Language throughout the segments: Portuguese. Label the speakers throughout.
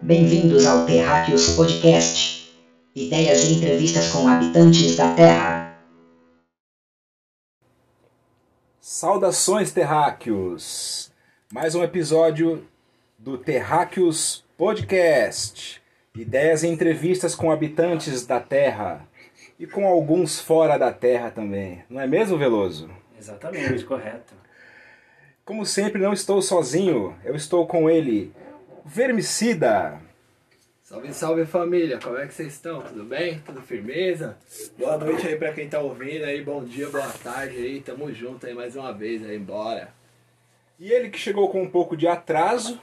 Speaker 1: Bem-vindos ao Terráqueos Podcast. Ideias e entrevistas com habitantes da Terra.
Speaker 2: Saudações, terráqueos! Mais um episódio do Terráqueos Podcast. Ideias e entrevistas com habitantes da Terra. E com alguns fora da Terra também. Não é mesmo, Veloso?
Speaker 3: Exatamente, correto.
Speaker 2: Como sempre, não estou sozinho. Eu estou com ele, Vermicida.
Speaker 4: Salve, salve família, como é que vocês estão? Tudo bem? Tudo firmeza? Boa noite aí pra quem tá ouvindo aí, bom dia, boa tarde aí, tamo junto aí mais uma vez aí, bora.
Speaker 2: E ele que chegou com um pouco de atraso,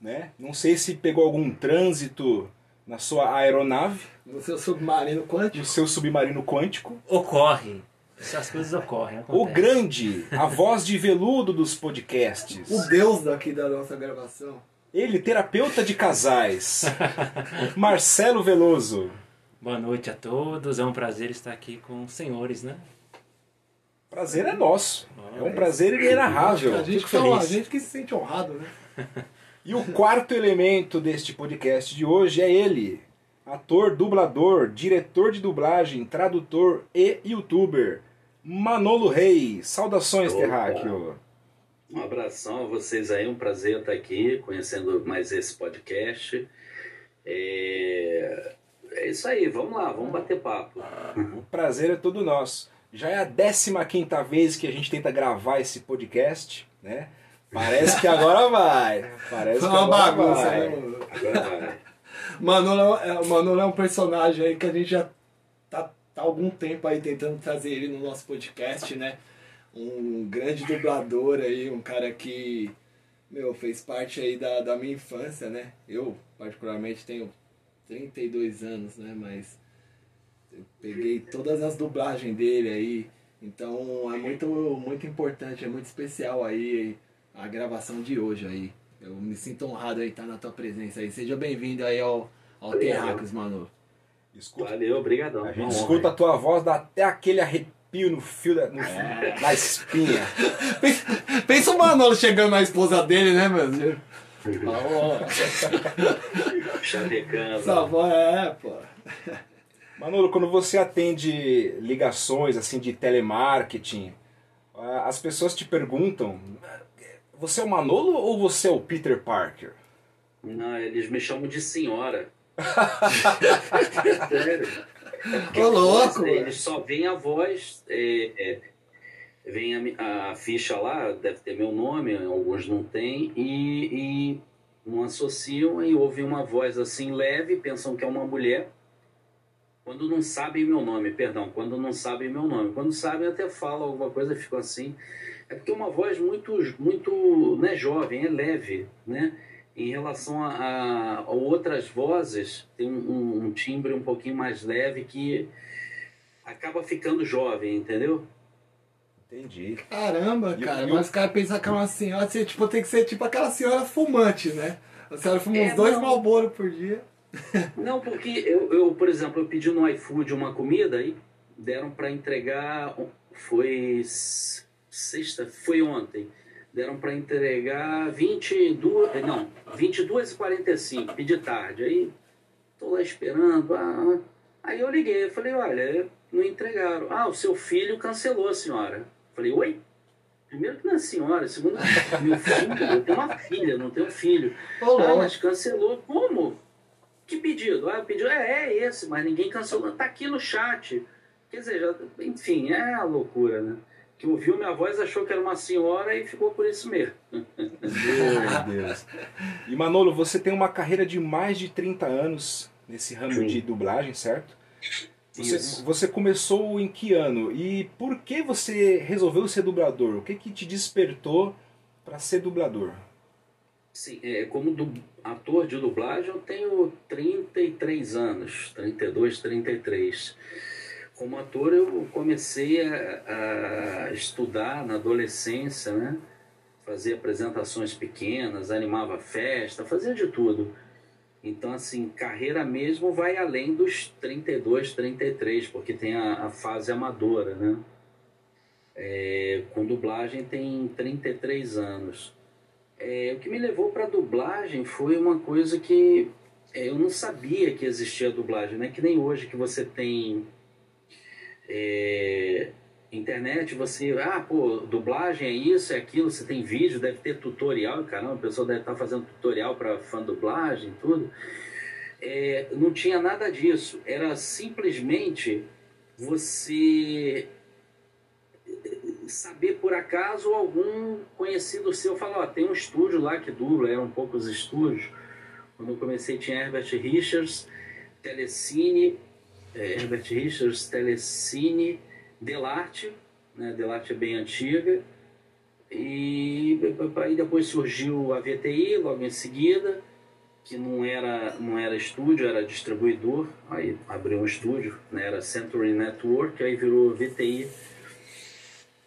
Speaker 2: né? Não sei se pegou algum trânsito na sua aeronave,
Speaker 4: No seu submarino
Speaker 2: no
Speaker 4: quântico?
Speaker 2: seu submarino quântico.
Speaker 3: Ocorre. Essas coisas ocorrem.
Speaker 2: O
Speaker 3: acontecem.
Speaker 2: grande, a voz de veludo dos podcasts.
Speaker 4: O deus daqui da nossa gravação.
Speaker 2: Ele, terapeuta de casais. Marcelo Veloso.
Speaker 3: Boa noite a todos. É um prazer estar aqui com os senhores, né?
Speaker 2: Prazer é nosso. É um prazer inenarrável.
Speaker 4: A gente, que, a
Speaker 2: feliz.
Speaker 4: gente que se sente honrado, né?
Speaker 2: E o quarto elemento deste podcast de hoje é ele. Ator, dublador, diretor de dublagem, tradutor e youtuber. Manolo Reis. Saudações,
Speaker 5: Opa.
Speaker 2: Terráqueo.
Speaker 5: Um abração a vocês aí, um prazer estar aqui conhecendo mais esse podcast. É, é isso aí, vamos lá, vamos bater papo.
Speaker 2: O prazer é todo nosso. Já é a 15 quinta vez que a gente tenta gravar esse podcast, né? Parece que agora vai. Parece
Speaker 4: Foi
Speaker 2: que
Speaker 4: uma
Speaker 2: agora
Speaker 4: bagunça,
Speaker 2: vai.
Speaker 4: né, mano?
Speaker 5: Agora vai.
Speaker 4: Manolo é, o Manolo é um personagem aí que a gente já tá, tá há algum tempo aí tentando trazer ele no nosso podcast, né? Um grande dublador aí, um cara que, meu, fez parte aí da, da minha infância, né? Eu, particularmente, tenho 32 anos, né? Mas eu peguei todas as dublagens dele aí, então é muito, muito importante, é muito especial aí a gravação de hoje aí. Eu me sinto honrado aí estar na tua presença aí. Seja bem-vindo aí ao, ao. Terráqueos, mano.
Speaker 2: Escuta,
Speaker 5: Valeu, obrigadão.
Speaker 2: a gente escuta a tua voz, dá até aquele arrepio no fio da, no- na espinha.
Speaker 4: Pensa, pensa o Manolo chegando na esposa dele, né, meu Deus?
Speaker 5: Chavecando.
Speaker 4: Essa é, pô.
Speaker 2: Manolo, quando você atende ligações assim de telemarketing, as pessoas te perguntam: você é o Manolo ou você é o Peter Parker?
Speaker 5: Não, eles me chamam de senhora. Sério. É porque
Speaker 4: Ô,
Speaker 5: voz,
Speaker 4: louco,
Speaker 5: Eles só veem a voz, é, é, vem a, a ficha lá, deve ter meu nome, alguns não tem, e, e não associam e ouvem uma voz assim leve, pensam que é uma mulher, quando não sabem meu nome, perdão, quando não sabem meu nome. Quando sabem, até falam alguma coisa ficam assim. É porque é uma voz muito, muito né, jovem, é leve, né? Em relação a, a- outras vozes, tem um, um- timbre um pouquinho mais leve que acaba ficando jovem, entendeu?
Speaker 2: Entendi.
Speaker 4: Caramba,
Speaker 2: E-
Speaker 4: cara.
Speaker 2: e o-
Speaker 4: Mas os caras pensam que é uma senhora, assim, tipo, tem que ser tipo aquela senhora fumante, né? A senhora fuma
Speaker 5: É,
Speaker 4: uns dois
Speaker 5: não.
Speaker 4: Malboro por dia.
Speaker 5: Não, porque eu, eu, por exemplo, eu pedi no iFood uma comida e deram para entregar, foi sexta, foi ontem, deram para entregar 22, não, 22 e 45, pedi tarde, aí tô lá esperando, ah, aí eu liguei, falei, olha, não entregaram, ah, o seu filho cancelou, senhora, falei, oi? Primeiro que não é senhora, segundo, meu filho, eu tenho uma filha, não tenho filho.
Speaker 4: Ô,
Speaker 5: Ah, mas cancelou. Como? Que pedido? Ah, pedido é, é esse, mas ninguém cancelou. Tá aqui no chat. Quer dizer, já, enfim, é a loucura, né? Que ouviu minha voz, achou que era uma senhora e ficou por isso mesmo.
Speaker 2: Meu Deus. E Manolo, você tem uma carreira de mais de 30 anos nesse ramo
Speaker 5: Sim.
Speaker 2: de dublagem, certo? Você,
Speaker 5: Isso.
Speaker 2: você começou em que ano? E por que você resolveu ser dublador? O que, que te despertou para ser dublador?
Speaker 5: Sim, é, como du- ator de dublagem, eu tenho 33 anos, 32, 33. Como ator, eu comecei a, a estudar na adolescência, né? Fazia apresentações pequenas, animava festa, fazia de tudo. Então, assim, carreira mesmo vai além dos 32, 33, porque tem a, a fase amadora, né? É, com dublagem tem 33 anos. É, o que me levou para dublagem foi uma coisa que é, eu não sabia que existia dublagem, né? Que nem hoje que você tem é, internet, você, ah, pô, dublagem é isso, é aquilo, você tem vídeo, deve ter tutorial, caramba, a pessoa deve estar fazendo tutorial para fã dublagem, tudo. É, não tinha nada disso, era simplesmente você saber por acaso algum conhecido seu falar, ó, tem um estúdio lá que dubla, eram poucos estúdios. Quando eu comecei tinha Herbert Richards, Telecine, é, Herbert Richards, Telecine, Delarte, né? Delarte é bem antiga. E aí depois surgiu a VTI logo em seguida, que não era, não era estúdio, era distribuidor. Aí abriu um estúdio, né? era Century Network, aí virou VTI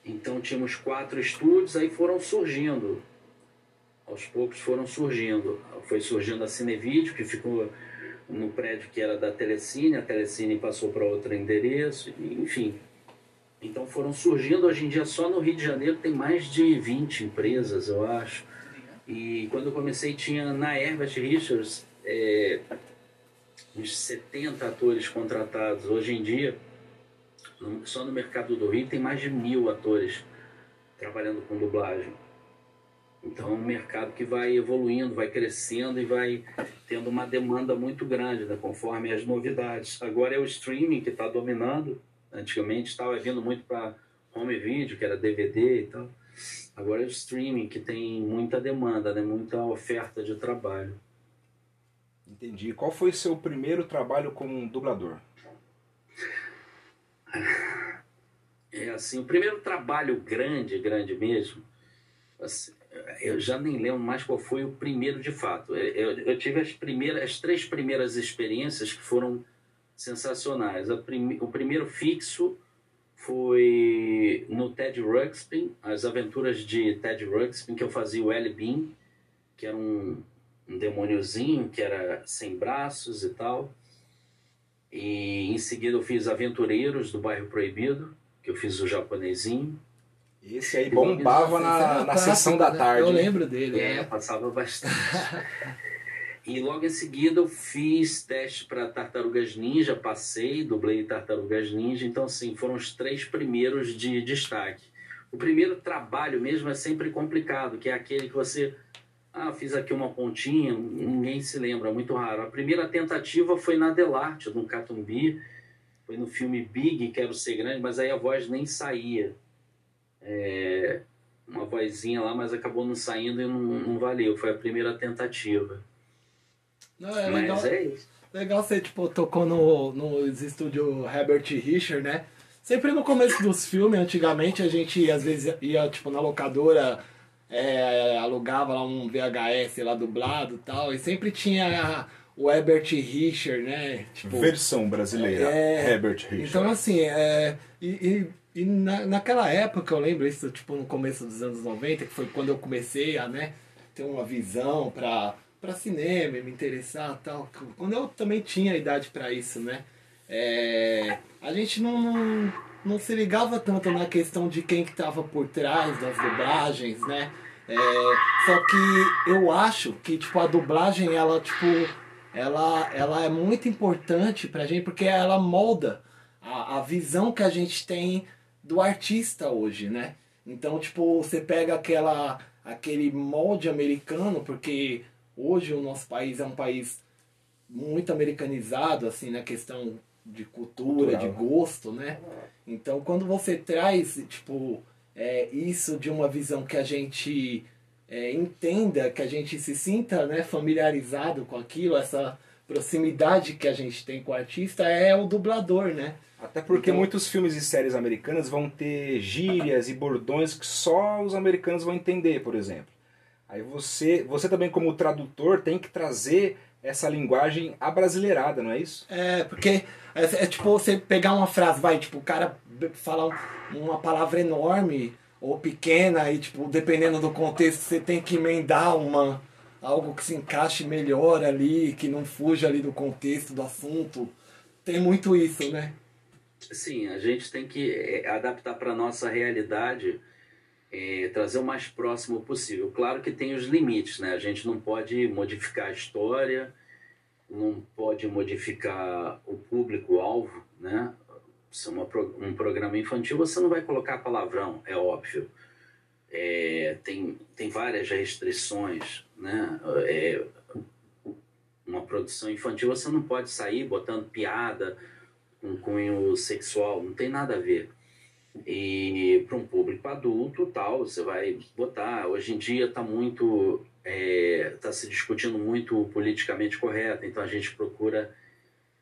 Speaker 5: então tínhamos quatro estúdios, aí foram surgindo, aos poucos foram surgindo. Foi surgindo a Cinevídeo, que ficou no prédio que era da Telecine, a Telecine passou para outro endereço, enfim. Então foram surgindo, hoje em dia só no Rio de Janeiro tem mais de 20 empresas, eu acho. E quando eu comecei tinha na Herbert Richards é, uns 70 atores contratados. Hoje em dia só no mercado do Rio tem mais de mil atores trabalhando com dublagem. Então é um mercado que vai evoluindo, vai crescendo e vai tendo uma demanda muito grande, né, conforme as novidades. Agora é o streaming que está dominando. Antigamente estava vindo muito para home video, que era DVD e tal. Agora é o streaming que tem muita demanda, né, muita oferta de trabalho.
Speaker 2: Entendi. Qual foi seu primeiro trabalho como dublador?
Speaker 5: É assim, o primeiro trabalho grande, grande mesmo, assim, eu já nem lembro mais qual foi o primeiro de fato. Eu, eu tive as primeiras, as três primeiras experiências que foram sensacionais. Prim, o primeiro fixo foi no Ted Ruxpin, as aventuras de Ted Ruxpin, que eu fazia o L. Bean, que era um, um demôniozinho que era sem braços e tal. E em seguida eu fiz Aventureiros do Bairro Proibido, que eu fiz o japonesinho.
Speaker 2: Esse aí bombava na, na sessão da né? tarde.
Speaker 4: Eu lembro dele.
Speaker 5: É, é. passava bastante. e logo em seguida eu fiz teste para Tartarugas Ninja, passei, dublei Tartarugas Ninja. Então, assim, foram os três primeiros de destaque. O primeiro trabalho mesmo é sempre complicado, que é aquele que você ah, fiz aqui uma pontinha, ninguém se lembra, muito raro. A primeira tentativa foi na Delarte, no Catumbi, foi no filme Big, Quero Ser Grande, mas aí a voz nem saía. É, uma vozinha lá, mas acabou não saindo e não, não valeu. Foi a primeira tentativa.
Speaker 4: Não, é mas legal, é isso. Legal você, tipo, tocou no, nos estúdios Herbert Richard, né? Sempre no começo dos filmes, antigamente, a gente às vezes ia, tipo, na locadora é, alugava lá um VHS lá dublado e tal, e sempre tinha o Herbert Richard, né?
Speaker 2: Tipo, Versão brasileira, é, Herbert Richard.
Speaker 4: Então, assim, é, e, e, e na, naquela época, eu lembro isso, tipo, no começo dos anos 90, que foi quando eu comecei a, né, ter uma visão pra, pra cinema, me interessar tal. Quando eu também tinha idade para isso, né? É, a gente não, não não se ligava tanto na questão de quem que estava por trás das dublagens, né? É, só que eu acho que tipo a dublagem ela tipo ela, ela é muito importante pra gente porque ela molda a, a visão que a gente tem do artista hoje, né? Então, tipo, você pega aquela aquele molde americano, porque hoje o nosso país é um país muito americanizado, assim, na questão de cultura, Cultural. de gosto, né? Então, quando você traz, tipo, é, isso de uma visão que a gente é, entenda, que a gente se sinta né, familiarizado com aquilo, essa proximidade que a gente tem com o artista, é o dublador, né?
Speaker 2: Até porque então, muitos filmes e séries americanas vão ter gírias e bordões que só os americanos vão entender, por exemplo. Aí você, você também como tradutor tem que trazer essa linguagem abrasileirada, não é isso?
Speaker 4: É, porque é, é, tipo você pegar uma frase, vai, tipo, o cara fala uma palavra enorme ou pequena e, tipo, dependendo do contexto, você tem que emendar uma algo que se encaixe melhor ali, que não fuja ali do contexto do assunto. Tem muito isso, né?
Speaker 5: Sim, a gente tem que é, adaptar para nossa realidade, é, trazer o mais próximo possível. Claro que tem os limites, né? A gente não pode modificar a história, não pode modificar o público-alvo, né? Se é uma, um programa infantil, você não vai colocar palavrão, é óbvio. É, tem, tem várias restrições, né? É, uma produção infantil, você não pode sair botando piada com cunho sexual, não tem nada a ver. E para um público adulto, tal, você vai botar. Hoje em dia está muito. Está é, tá se discutindo muito politicamente correto, então a gente procura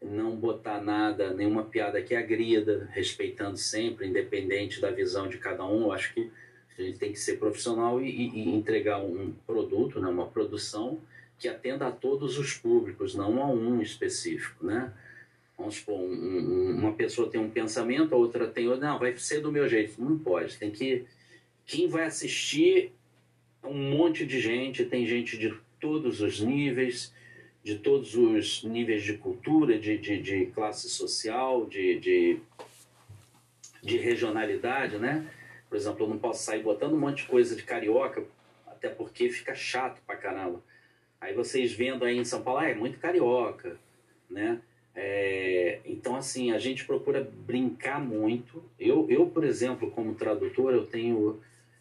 Speaker 5: não botar nada, nenhuma piada que agrida, respeitando sempre, independente da visão de cada um. Eu acho que a gente tem que ser profissional e, e entregar um produto, né, uma produção que atenda a todos os públicos, não a um específico, né? Vamos supor, um, um, uma pessoa tem um pensamento, a outra tem outro, não, vai ser do meu jeito. Não pode, tem que... Quem vai assistir um monte de gente, tem gente de todos os níveis, de todos os níveis de cultura, de, de, de classe social, de, de, de regionalidade, né? Por exemplo, eu não posso sair botando um monte de coisa de carioca, até porque fica chato pra caramba. Aí vocês vendo aí em São Paulo, ah, é muito carioca, né? É, então, assim, a gente procura brincar muito. Eu, eu, por exemplo, como tradutor, eu tenho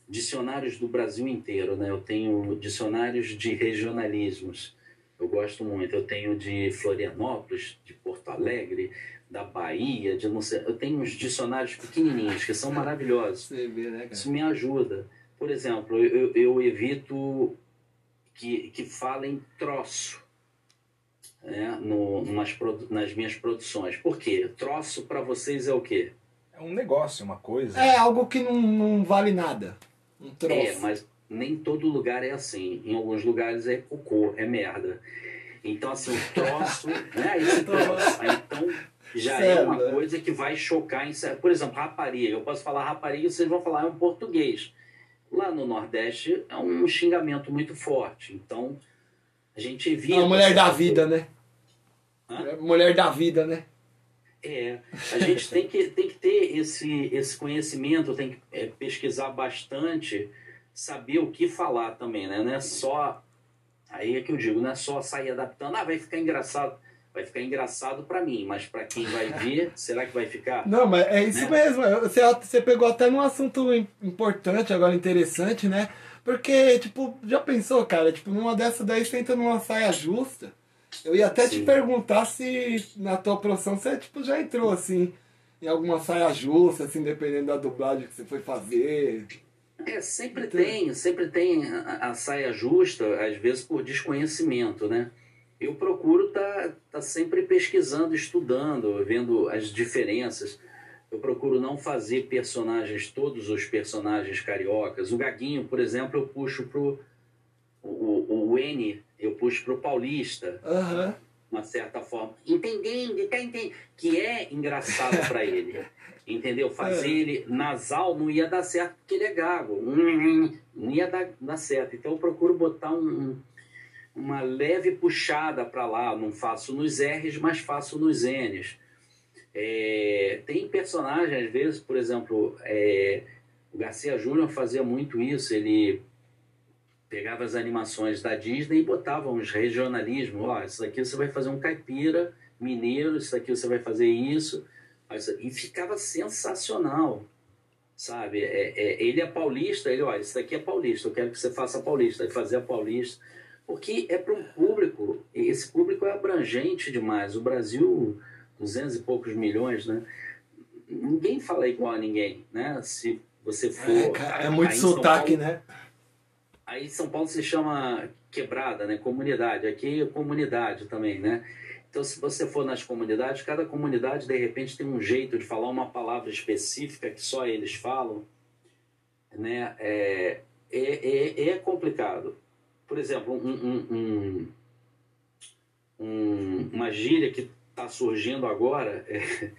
Speaker 5: dicionários do Brasil inteiro, né? Eu tenho dicionários de regionalismos. Eu gosto muito. Eu tenho de Florianópolis, de Porto Alegre, da Bahia, de não sei. Eu tenho uns dicionários pequenininhos que são maravilhosos.
Speaker 4: né,
Speaker 5: Isso me ajuda. Por exemplo, eu, eu evito que, que falem troço né, no, nas minhas produções. Por quê? Troço para vocês é o quê?
Speaker 2: É um negócio, uma coisa.
Speaker 4: É algo que não, não vale nada. Um troço.
Speaker 5: É, mas nem todo lugar é assim. Em alguns lugares é cocô, é merda. Então, assim, o troço, né? Esse troço. Então, já é uma coisa que vai chocar em. Por exemplo, rapariga. Eu posso falar rapariga, vocês vão falar é um português. Lá no Nordeste é um xingamento muito forte. Então, a gente evita.
Speaker 4: É a mulher da vida, né? Hã? Mulher da vida, né?
Speaker 5: É, a gente tem que, tem que ter esse, esse conhecimento, tem que é, pesquisar bastante, saber o que falar também, né? Não é só. Aí é que eu digo, não é só sair adaptando, ah, vai ficar engraçado. Vai ficar engraçado para mim, mas para quem vai ver, será que vai ficar?
Speaker 4: Não, mas é isso né? mesmo. Você, você pegou até num assunto importante, agora interessante, né? Porque, tipo, já pensou, cara? Tipo, numa dessas daí você entra numa saia justa. Eu ia até Sim. te perguntar se na tua profissão você, tipo, já entrou, assim, em alguma saia justa, assim, dependendo da dublagem que você foi fazer.
Speaker 5: É, sempre então... tem, sempre tem a, a, saia justa, às vezes por desconhecimento, né? Eu procuro estar tá, tá sempre pesquisando, estudando, vendo as diferenças. Eu procuro não fazer personagens, todos os personagens cariocas. O Gaguinho, por exemplo, eu puxo pro. O, o N, eu puxo pro paulista.
Speaker 4: Uhum.
Speaker 5: Uma certa forma. Entendendo, entendendo. Que é engraçado para ele. Entendeu? Fazer é. ele nasal não ia dar certo porque ele é gago. Não ia dar, dar certo. Então eu procuro botar um, uma leve puxada para lá. Não faço nos R's, mas faço nos N's. É, tem personagens, às vezes, por exemplo, é, o Garcia Júnior fazia muito isso, ele pegava as animações da Disney e botava uns regionalismos, ó, oh, isso daqui você vai fazer um caipira mineiro, isso daqui você vai fazer isso, e ficava sensacional, sabe? É, é, ele é paulista, ele, olha, isso daqui é paulista, eu quero que você faça paulista, ele fazia paulista, porque é para um público, esse público é abrangente demais, o Brasil 200 e poucos milhões, né? Ninguém fala igual a ninguém, né? Se você for.
Speaker 4: É, cara, é muito sotaque, Paulo, né?
Speaker 5: Aí São Paulo se chama quebrada, né? Comunidade. Aqui é comunidade também, né? Então, se você for nas comunidades, cada comunidade de repente tem um jeito de falar uma palavra específica que só eles falam, né? É, é, é, é complicado. Por exemplo, um, um, um, uma gíria que está surgindo agora é,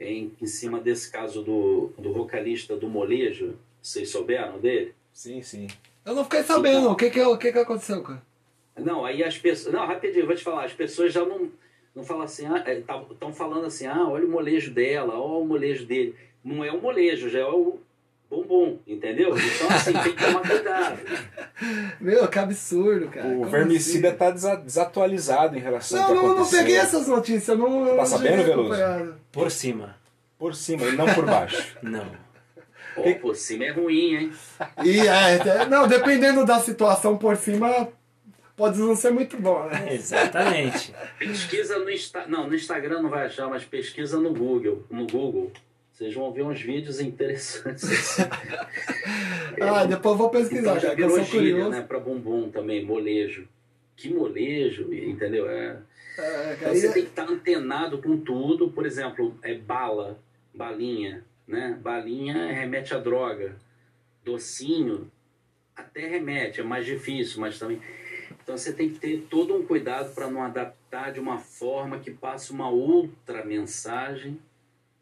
Speaker 5: é em, em, cima desse caso do, do vocalista do molejo. Vocês souberam dele?
Speaker 2: Sim, sim.
Speaker 4: Eu não fiquei sabendo. Então, o que que, o que que aconteceu, cara?
Speaker 5: Não, aí as pessoas... Não, rapidinho, vou te falar. As pessoas já não, não falam assim... Estão ah, é, falando assim, ah, olha o molejo dela, olha o molejo dele. Não é o molejo, já é o, bumbum, entendeu? Então, assim, tem que tomar cuidado.
Speaker 4: Meu, que absurdo, cara.
Speaker 2: O
Speaker 4: Como
Speaker 2: vermicida
Speaker 4: assim?
Speaker 2: tá desa- desatualizado em relação ao
Speaker 4: Não,
Speaker 2: que
Speaker 4: não, não
Speaker 2: aconteceu.
Speaker 4: peguei essas notícias. Não,
Speaker 2: Tá
Speaker 4: não
Speaker 2: sabendo, Veloso?
Speaker 3: Por cima.
Speaker 2: Por cima e não por baixo.
Speaker 3: Não.
Speaker 5: Ó, por cima é ruim, hein?
Speaker 4: E é, é, não, dependendo da situação por cima, pode não ser muito bom, né?
Speaker 3: Exatamente.
Speaker 5: Pesquisa no Insta... Não, no Instagram não vai achar, mas pesquisa no Google. No Google. Vocês vão ver uns vídeos interessantes.
Speaker 4: Ah, depois eu vou pesquisar,
Speaker 5: Então já virou
Speaker 4: sou
Speaker 5: gíria,
Speaker 4: curioso.
Speaker 5: né? Pra bumbum também, molejo. Que molejo, entendeu? É.
Speaker 4: É,
Speaker 5: Então você tem que estar antenado com tudo. Por exemplo, é bala, balinha, né? Balinha remete a droga. Docinho até remete, é mais difícil, mas também. Então você tem que ter todo um cuidado para não adaptar de uma forma que passe uma outra mensagem,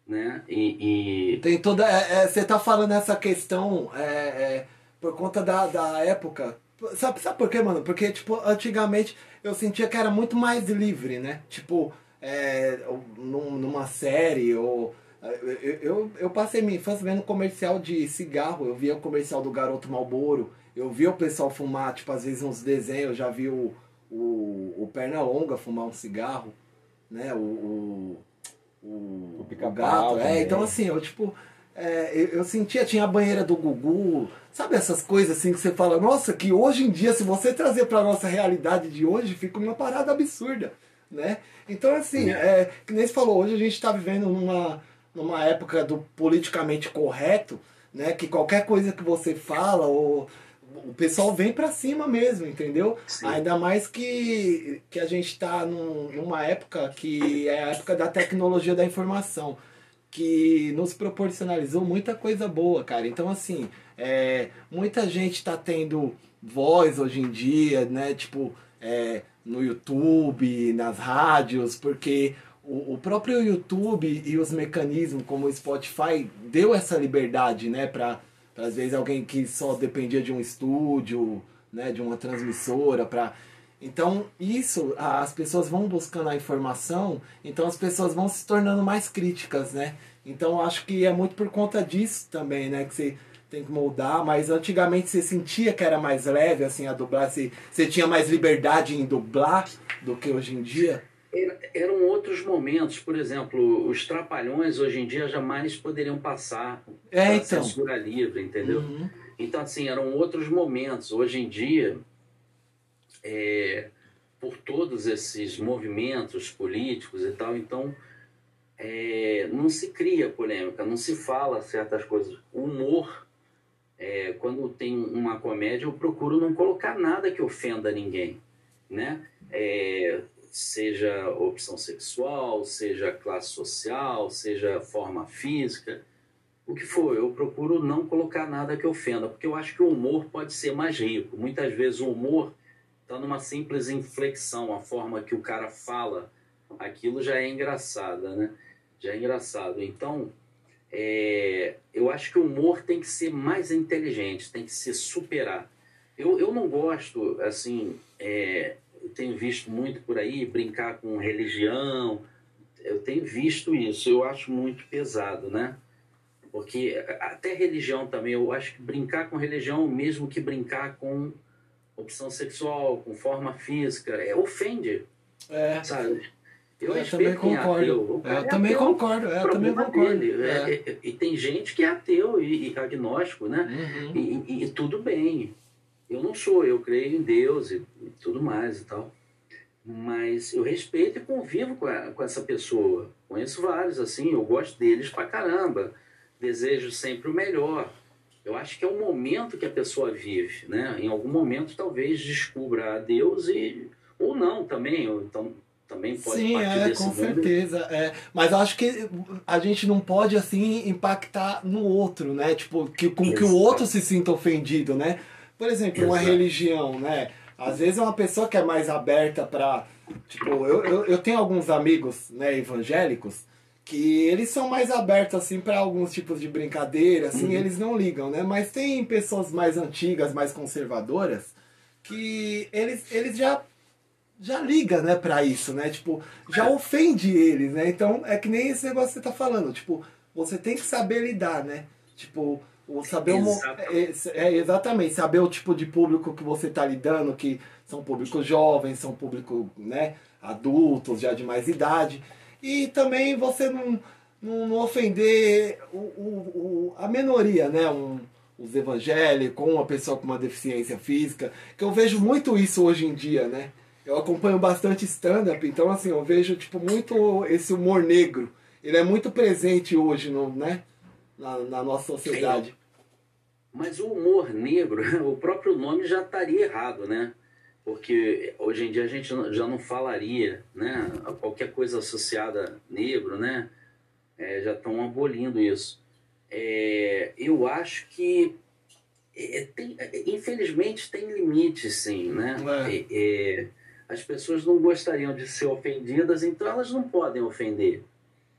Speaker 5: né? E, e-
Speaker 4: Tem toda. é, é, você tá falando essa questão é, é, por conta da, da época. Sabe, sabe por quê, mano? Porque, tipo, antigamente eu sentia que era muito mais livre, né? Tipo, é, num- numa série ou. Eu, eu, eu passei minha infância vendo comercial de cigarro, eu via o comercial do Garoto Malboro, eu via o pessoal fumar, tipo, às vezes uns desenhos, eu já vi o, o, o Pernalonga fumar um cigarro, né? O, o, o,
Speaker 2: O pica-pau
Speaker 4: gato. É, então assim, eu tipo. é, eu, eu sentia, tinha a banheira do Gugu, sabe essas coisas assim que você fala, nossa, que hoje em dia, se você trazer pra nossa realidade de hoje, fica uma parada absurda, né? Então assim, é, que nem você falou, hoje a gente tá vivendo numa, numa época do politicamente correto, né? Que qualquer coisa que você fala, ou, o pessoal vem pra cima mesmo, entendeu?
Speaker 5: Sim.
Speaker 4: Ainda mais que, que a gente tá num- numa época que é a época da tecnologia da informação que nos proporcionalizou muita coisa boa, cara. Então, assim, é, muita gente tá tendo voz hoje em dia, né? Tipo, é, no YouTube, nas rádios, porque o, o próprio YouTube e os mecanismos como o Spotify deu essa liberdade, né? Pra às vezes alguém que só dependia de um estúdio, né? De uma transmissora, pra... Então, isso, as pessoas vão buscando a informação, então as pessoas vão se tornando mais críticas, né? Então, acho que é muito por conta disso também, né? Que você tem que moldar, mas antigamente você sentia que era mais leve, assim, a dublar, você, você tinha mais liberdade em dublar do que hoje em dia.
Speaker 5: Era- eram outros momentos, por exemplo, os trapalhões hoje em dia jamais poderiam passar
Speaker 4: É, então.
Speaker 5: censura livre, entendeu?
Speaker 4: Uhum.
Speaker 5: Então, assim, eram outros momentos. Hoje em dia, é, por todos esses movimentos políticos e tal, então é, não se cria polêmica, não se fala certas coisas. O humor, é, quando tem uma comédia, eu procuro não colocar nada que ofenda ninguém, né? É, seja opção sexual, seja classe social, seja forma física o que for, eu procuro não colocar nada que ofenda, porque eu acho que o humor pode ser mais rico. Muitas vezes o humor está numa simples inflexão, a forma que o cara fala, aquilo já é engraçada, né? Já é engraçado. Então, é, eu acho que o humor tem que ser mais inteligente, tem que se superar. Eu, eu não gosto, assim, é, eu tenho visto muito por aí brincar com religião, eu tenho visto isso, eu acho muito pesado, né? Porque até religião também, eu acho que brincar com religião, mesmo que brincar com opção sexual, com forma física, é, ofende,
Speaker 4: É,
Speaker 5: sabe? Eu,
Speaker 4: eu também
Speaker 5: é
Speaker 4: concordo. Eu
Speaker 5: é
Speaker 4: também
Speaker 5: ateu,
Speaker 4: concordo, eu também concordo.
Speaker 5: dele.
Speaker 4: É.
Speaker 5: É, é, e tem gente que é ateu e, e agnóstico, né?
Speaker 4: Uhum.
Speaker 5: E, e- e tudo bem. Eu não sou, eu creio em Deus e, e tudo mais e tal. Mas eu respeito e convivo com, a- com essa pessoa. Conheço vários, assim, eu gosto deles pra caramba. Desejo sempre o melhor. Eu acho que é o momento que a pessoa vive, né? Em algum momento talvez descubra a Deus e ou não também, ou então também pode
Speaker 4: Sim, é, com
Speaker 5: mundo.
Speaker 4: certeza. É. Mas acho que a gente não pode, assim, impactar no outro, né? Tipo, que, com que o
Speaker 5: Exato.
Speaker 4: outro se sinta ofendido, né? Por exemplo, uma
Speaker 5: Exato.
Speaker 4: religião, né? Às vezes é uma pessoa que é mais aberta pra... Tipo, eu, eu, eu tenho alguns amigos, né, evangélicos, que eles são mais abertos, assim, para alguns tipos de brincadeira, assim,
Speaker 5: Uhum.
Speaker 4: eles não ligam, né? Mas tem pessoas mais antigas, mais conservadoras, que eles, eles já já liga, né, pra isso, né? Tipo, já ofende eles, né? Então, é que nem esse negócio que você tá falando. Tipo, você tem que saber lidar, né? Tipo, O saber
Speaker 5: Exatamente.
Speaker 4: é, é, exatamente, saber o tipo de público que você está lidando, que são públicos jovens, são públicos né, adultos, já de mais idade. E também você não, não, não ofender o, o, o- a minoria, né? Um, os evangélicos, uma pessoa com uma deficiência física, que eu vejo muito isso hoje em dia, né? Eu acompanho bastante stand-up, então assim, eu vejo tipo muito esse humor negro. Ele é muito presente hoje, no, né? Na, na nossa sociedade.
Speaker 5: Mas o humor negro, o próprio nome já estaria errado, né? Porque hoje em dia a gente não- já não falaria, né? A qualquer coisa associada a negro, né? É, já estão abolindo isso. É, eu acho que, é, tem- é, infelizmente, tem limites, sim, né?
Speaker 4: É.
Speaker 5: É, é, as pessoas não gostariam de ser ofendidas, então elas não podem ofender.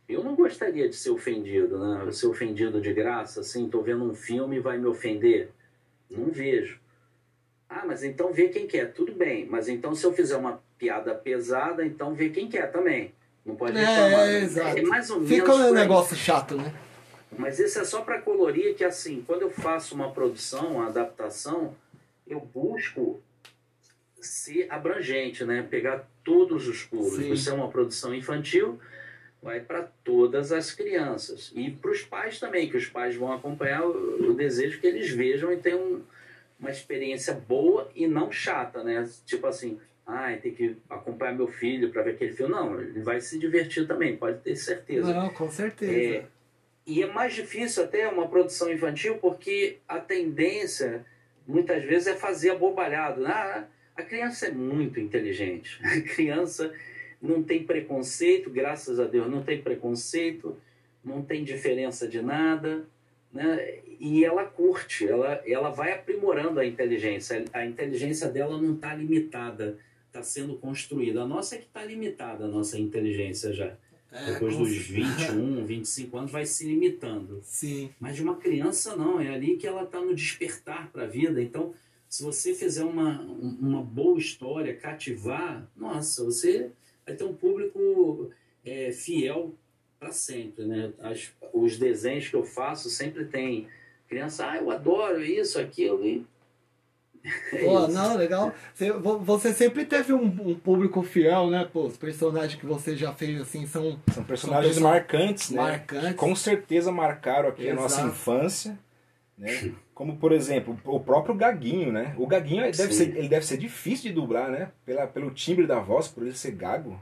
Speaker 5: Eu não gostaria de ser ofendido, né? Ser ofendido de graça, assim, tô vendo um filme e vai me ofender. Não vejo. Ah, mas então vê quem quer. Tudo bem, mas então se eu fizer uma piada pesada, então vê quem quer também. Não pode reclamar.
Speaker 4: É, exato.
Speaker 5: É mais ou menos
Speaker 4: Fica um negócio chato, né?
Speaker 5: Mas isso é só para colorir que, assim, quando eu faço uma produção, uma adaptação, eu busco ser abrangente, né? Pegar todos os públicos.
Speaker 4: Sim.
Speaker 5: Se é uma produção infantil, vai para todas as crianças. E para os pais também, que os pais vão acompanhar o, o desejo que eles vejam e tenham um- uma experiência boa e não chata, né? Tipo assim, ai, tem que acompanhar meu filho para ver aquele filme. Não, ele vai se divertir também, pode ter certeza.
Speaker 4: Não, com certeza.
Speaker 5: É, e é mais difícil até uma produção infantil porque a tendência muitas vezes é fazer abobalhado. Ah, a criança é muito inteligente. A criança não tem preconceito, graças a Deus, não tem preconceito, não tem diferença de nada, né? E ela curte, ela, ela vai aprimorando a inteligência. A inteligência dela não está limitada, está sendo construída. A nossa é que está limitada, a nossa inteligência já
Speaker 4: É,
Speaker 5: depois
Speaker 4: com
Speaker 5: dos
Speaker 4: certeza.
Speaker 5: 21, 25 anos, vai se limitando.
Speaker 4: Sim.
Speaker 5: Mas de uma criança, não. É ali que ela está no despertar para a vida. Então, se você fizer uma, um- uma boa história, cativar, nossa, você vai ter um público é, fiel para sempre. Né? As- os desenhos que eu faço sempre tem criança, ah, eu adoro isso, aquilo. E... É
Speaker 4: Pô, não, legal. Você, vo- você sempre teve um, um público fiel, né? Pô, os personagens que você já fez, assim, são
Speaker 2: São personagens
Speaker 4: São
Speaker 2: marcantes, né?
Speaker 4: marcantes.
Speaker 2: Que com certeza marcaram aqui a nossa
Speaker 4: Exato.
Speaker 2: infância, né? Como, por exemplo, o próprio Gaguinho, né? O Gaguinho deve,
Speaker 5: Sim.
Speaker 2: ser, ele deve ser difícil de dublar, né? Pela, pelo timbre da voz, por ele ser gago.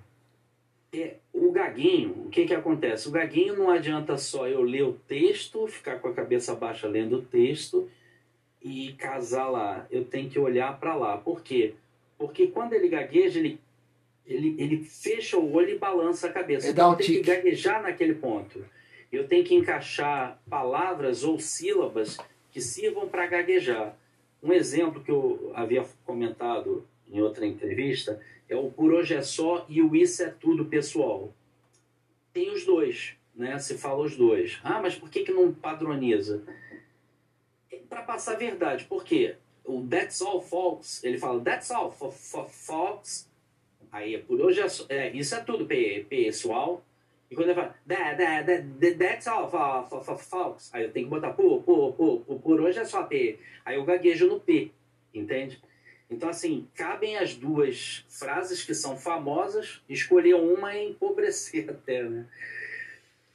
Speaker 5: É, o gaguinho, o que que acontece? O gaguinho não adianta só eu ler o texto, ficar com a cabeça baixa lendo o texto e casar lá. Eu tenho que olhar para lá. Por quê? Porque quando ele gagueja, ele, ele, ele fecha o olho e balança a cabeça.
Speaker 4: Ele
Speaker 5: Então
Speaker 4: um
Speaker 5: eu tenho que gaguejar naquele ponto. Eu tenho que encaixar palavras ou sílabas que sirvam para gaguejar. Um exemplo que eu havia comentado em outra entrevista é o por hoje é só e o isso é tudo pessoal. Tem os dois, né? Se fala os dois. Ah, mas por que, que não padroniza? Para passar a verdade, por quê? O That's All Folks, ele fala That's All fo- fo- Folks, aí é por hoje é, só- é, isso é tudo pe- pessoal. E quando ele fala that, that, that, That's All fo- fo- fo- Folks, aí eu tenho que botar por, hoje é só P. Aí eu gaguejo no P, entende? Então, assim, cabem as duas frases que são famosas, escolher uma e empobrecer até, né?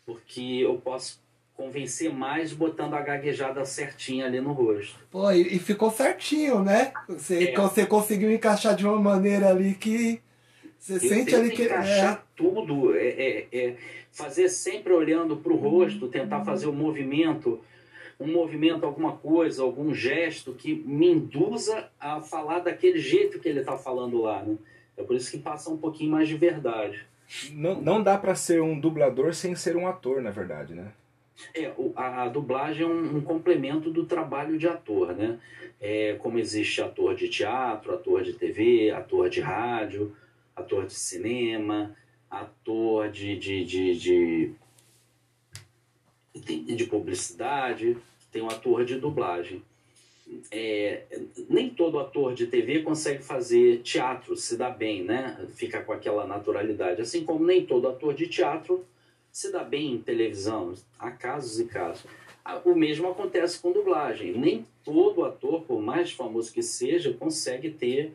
Speaker 5: Porque eu posso convencer mais botando a gaguejada certinha ali no rosto.
Speaker 4: Pô, e, e ficou certinho, né? Você,
Speaker 5: É.
Speaker 4: você conseguiu encaixar de uma maneira ali que você sente ali que.
Speaker 5: encaixar tudo, é, é, é fazer sempre olhando para o rosto, tentar fazer um movimento, um movimento, alguma coisa, algum gesto que me induza a falar daquele jeito que ele está falando lá, né? É por isso que passa um pouquinho mais de verdade.
Speaker 2: Não, não dá pra ser um dublador sem ser um ator, na verdade, né?
Speaker 5: É, a, a dublagem é um, um complemento do trabalho de ator, né? É, como existe ator de teatro, ator de TV, ator de rádio, ator de cinema, ator de, de, de, de, de, de publicidade, tem um ator de dublagem. É, nem todo ator de TV consegue fazer teatro, se dá bem, né? Fica com aquela naturalidade. Assim como nem todo ator de teatro se dá bem em televisão. Há casos e casos. A- O mesmo acontece com dublagem. Nem todo ator, por mais famoso que seja, consegue ter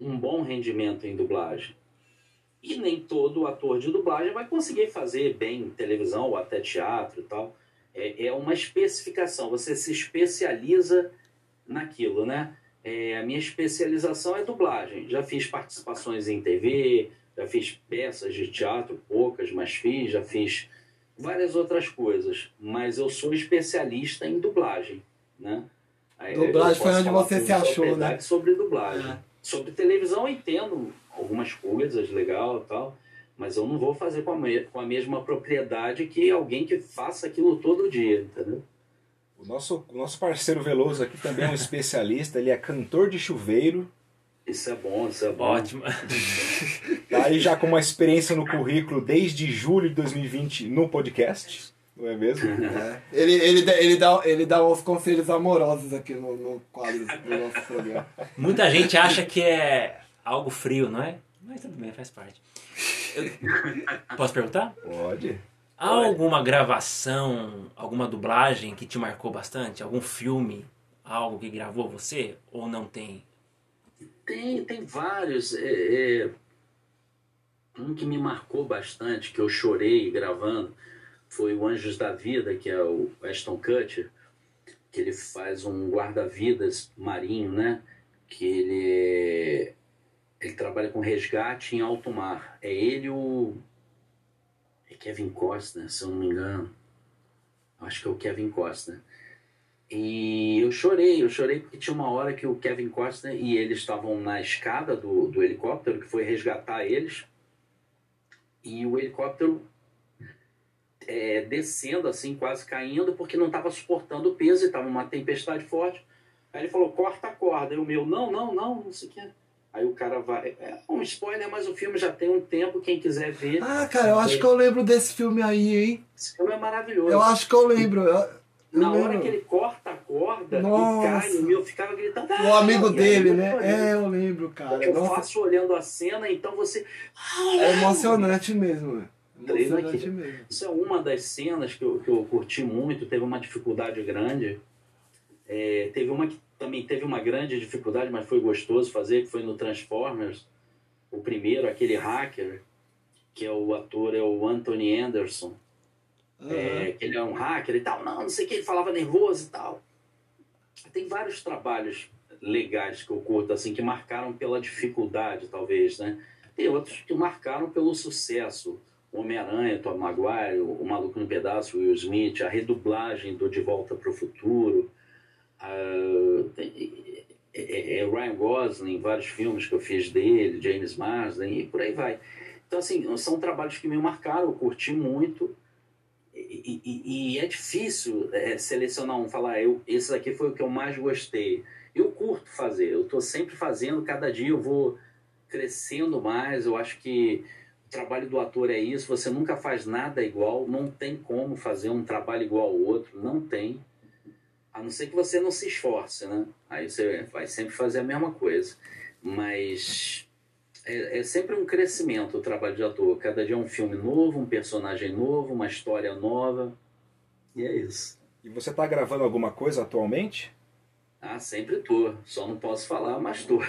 Speaker 5: um bom rendimento em dublagem. E nem todo ator de dublagem vai conseguir fazer bem televisão ou até teatro e tal. É, é uma especificação, você se especializa naquilo, né? É, a minha especialização é dublagem. Já fiz participações em TV, já fiz peças de teatro, poucas, mas fiz, já fiz várias outras coisas. Mas eu sou especialista em dublagem, né? Eu
Speaker 4: Dublagem foi onde você se achou, né?
Speaker 5: Sobre dublagem.
Speaker 4: É.
Speaker 5: Sobre televisão eu entendo algumas coisas legal e tal, mas eu não vou fazer com a, me- com a mesma propriedade que alguém que faça aquilo todo dia, entendeu?
Speaker 2: O nosso, o nosso parceiro Veloso aqui também é um especialista, ele é cantor de chuveiro,
Speaker 5: Isso é bom, isso é bom.
Speaker 3: Ótimo.
Speaker 2: tá aí já com uma experiência no currículo desde julho de 2020 no podcast, não é mesmo?
Speaker 4: É. Ele, ele, dá- ele, dá, ele dá uns conselhos amorosos aqui no, no quadro do nosso programa.
Speaker 3: Muita gente acha que é algo frio, não é? Mas tudo bem, faz parte. Eu- Posso perguntar?
Speaker 2: Pode.
Speaker 3: Há alguma gravação, alguma dublagem que te marcou bastante? Algum filme, algo que gravou você? Ou não tem?
Speaker 5: Tem, tem vários. é, é, um que me marcou bastante, que eu chorei gravando, foi o Anjos da Vida, que é o Ashton Kutcher, que ele faz um guarda-vidas marinho, né? Que ele, ele trabalha com resgate em alto mar. É ele o. É Kevin Costner, se eu não me engano. Acho que é o Kevin Costner. E eu chorei, eu chorei porque tinha uma hora que o Kevin Costner e eles estavam na escada do, do helicóptero que foi resgatar eles. E o helicóptero é, descendo assim, quase caindo, porque não estava suportando o peso e estava uma tempestade forte. Aí ele falou, corta a corda. E o meu, não, não, não, não sei o que. Aí o cara vai. É um spoiler, mas o filme já tem um tempo, quem quiser ver.
Speaker 4: Ah, cara, eu acho que eu lembro desse filme aí, hein?
Speaker 5: Esse filme é maravilhoso.
Speaker 4: Eu acho que eu lembro. Eu,
Speaker 5: Na hora que ele corta a corda
Speaker 4: Nossa.
Speaker 5: e cai, o meu ficava gritando.
Speaker 4: O amigo
Speaker 5: "Ah!" E aí
Speaker 4: dele, né? É, eu lembro, cara.
Speaker 5: Eu
Speaker 4: Nossa,
Speaker 5: faço olhando a cena, então você.
Speaker 4: é emocionante mesmo, né?
Speaker 5: Treino aqui.
Speaker 4: mesmo.
Speaker 5: Isso é uma das cenas que eu, que eu curti muito, teve uma dificuldade grande. É, teve uma que também teve uma grande dificuldade, mas foi gostoso fazer, que foi no Transformers. O primeiro, aquele hacker, que é o ator, é o Anthony Anderson. É, que ele é um hacker e tal. Não, não sei o que, ele falava nervoso e tal. Tem vários trabalhos legais que eu curto, assim, que marcaram pela dificuldade, talvez, né? Tem outros que marcaram pelo sucesso. Homem-Aranha, Tom Maguire, o Maluco no Pedaço, Will Smith, a redublagem do De Volta para o Futuro. ah, tem- é, é- Ryan Gosling, vários filmes que eu fiz dele, James Marsden e por aí vai. Então, assim, são trabalhos que me marcaram, eu curti muito. E, e- e é difícil é, selecionar um, falar, eu, esse daqui foi o que eu mais gostei. Eu curto fazer, eu estou sempre fazendo, cada dia eu vou crescendo mais. Eu acho que o trabalho do ator é isso, você nunca faz nada igual, não tem como fazer um trabalho igual ao outro, não tem. A não ser que você não se esforce, né? Aí você vai sempre fazer a mesma coisa. Mas é, é sempre um crescimento o trabalho de ator. Cada dia é um filme novo, um personagem novo, uma história nova. E é isso.
Speaker 2: E você tá gravando alguma coisa atualmente?
Speaker 5: Ah, sempre tô. Só não posso falar, mas tô.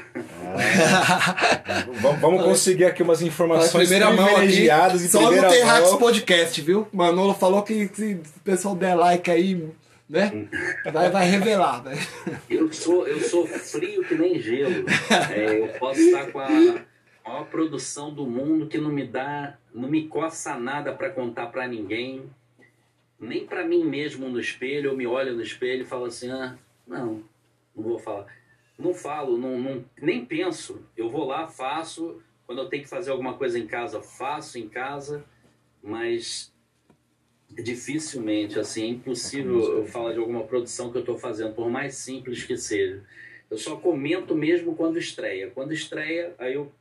Speaker 2: Vamos, vamos conseguir aqui umas informações
Speaker 4: primeira mão aqui,
Speaker 2: privilegiadas
Speaker 4: só no Terrax. Podcast, viu? Manolo falou que se o pessoal der like aí, né? Vai, vai revelar, né?
Speaker 5: Eu sou, eu sou frio que nem gelo. É, eu posso estar com a maior produção do mundo que não me dá, não me coça nada para contar para ninguém, nem para mim mesmo no espelho. Eu me olho no espelho e falo assim: ah, não, não vou falar. Não falo, não, não, nem penso. Eu vou lá, faço. Quando eu tenho que fazer alguma coisa em casa, faço em casa, mas dificilmente, assim, é impossível eu falar de alguma produção que eu estou fazendo, por mais simples que seja. Eu só comento mesmo quando estreia. Quando estreia, aí eu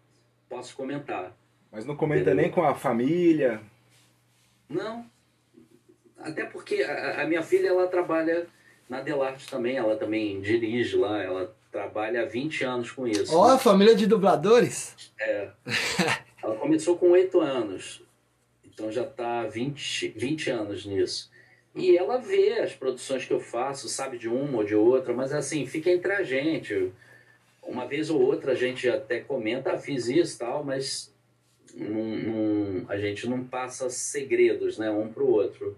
Speaker 5: posso comentar.
Speaker 2: Mas não comenta nem com a família.
Speaker 5: Não. Até porque a, a minha filha, ela trabalha na Delarte também, ela também dirige lá, ela trabalha há 20 anos com isso.
Speaker 4: Ó, família de dubladores.
Speaker 5: Ela começou com 8 anos, então já está 20, 20 anos nisso. E ela vê as produções que eu faço, sabe de uma ou de outra, mas assim, fica entre a gente. Uma vez ou outra a gente até comenta, ah, fiz isso e tal, mas não, não, a gente não passa segredos, né, um pro outro.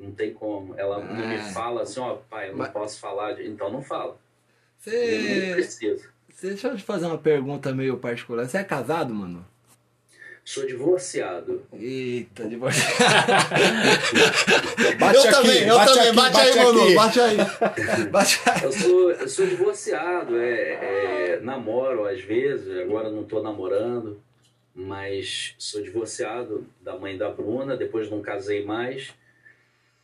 Speaker 5: Não tem como. Ela ah. não me ah. fala assim, ó, pai, eu não mas... posso falar, de... então não fala.
Speaker 4: Você... Não precisa. Deixa eu te fazer uma pergunta meio particular. Você é casado, mano?
Speaker 5: Sou divorciado.
Speaker 4: Eita, divorciado. bate eu aqui, também, eu bate também. Aqui, bate, bate, aí, mano. Bate aí.
Speaker 5: Bate aí. Eu sou, eu sou divorciado. É, é, namoro às vezes, agora não estou namorando. Mas sou divorciado da mãe da Bruna, depois não casei mais.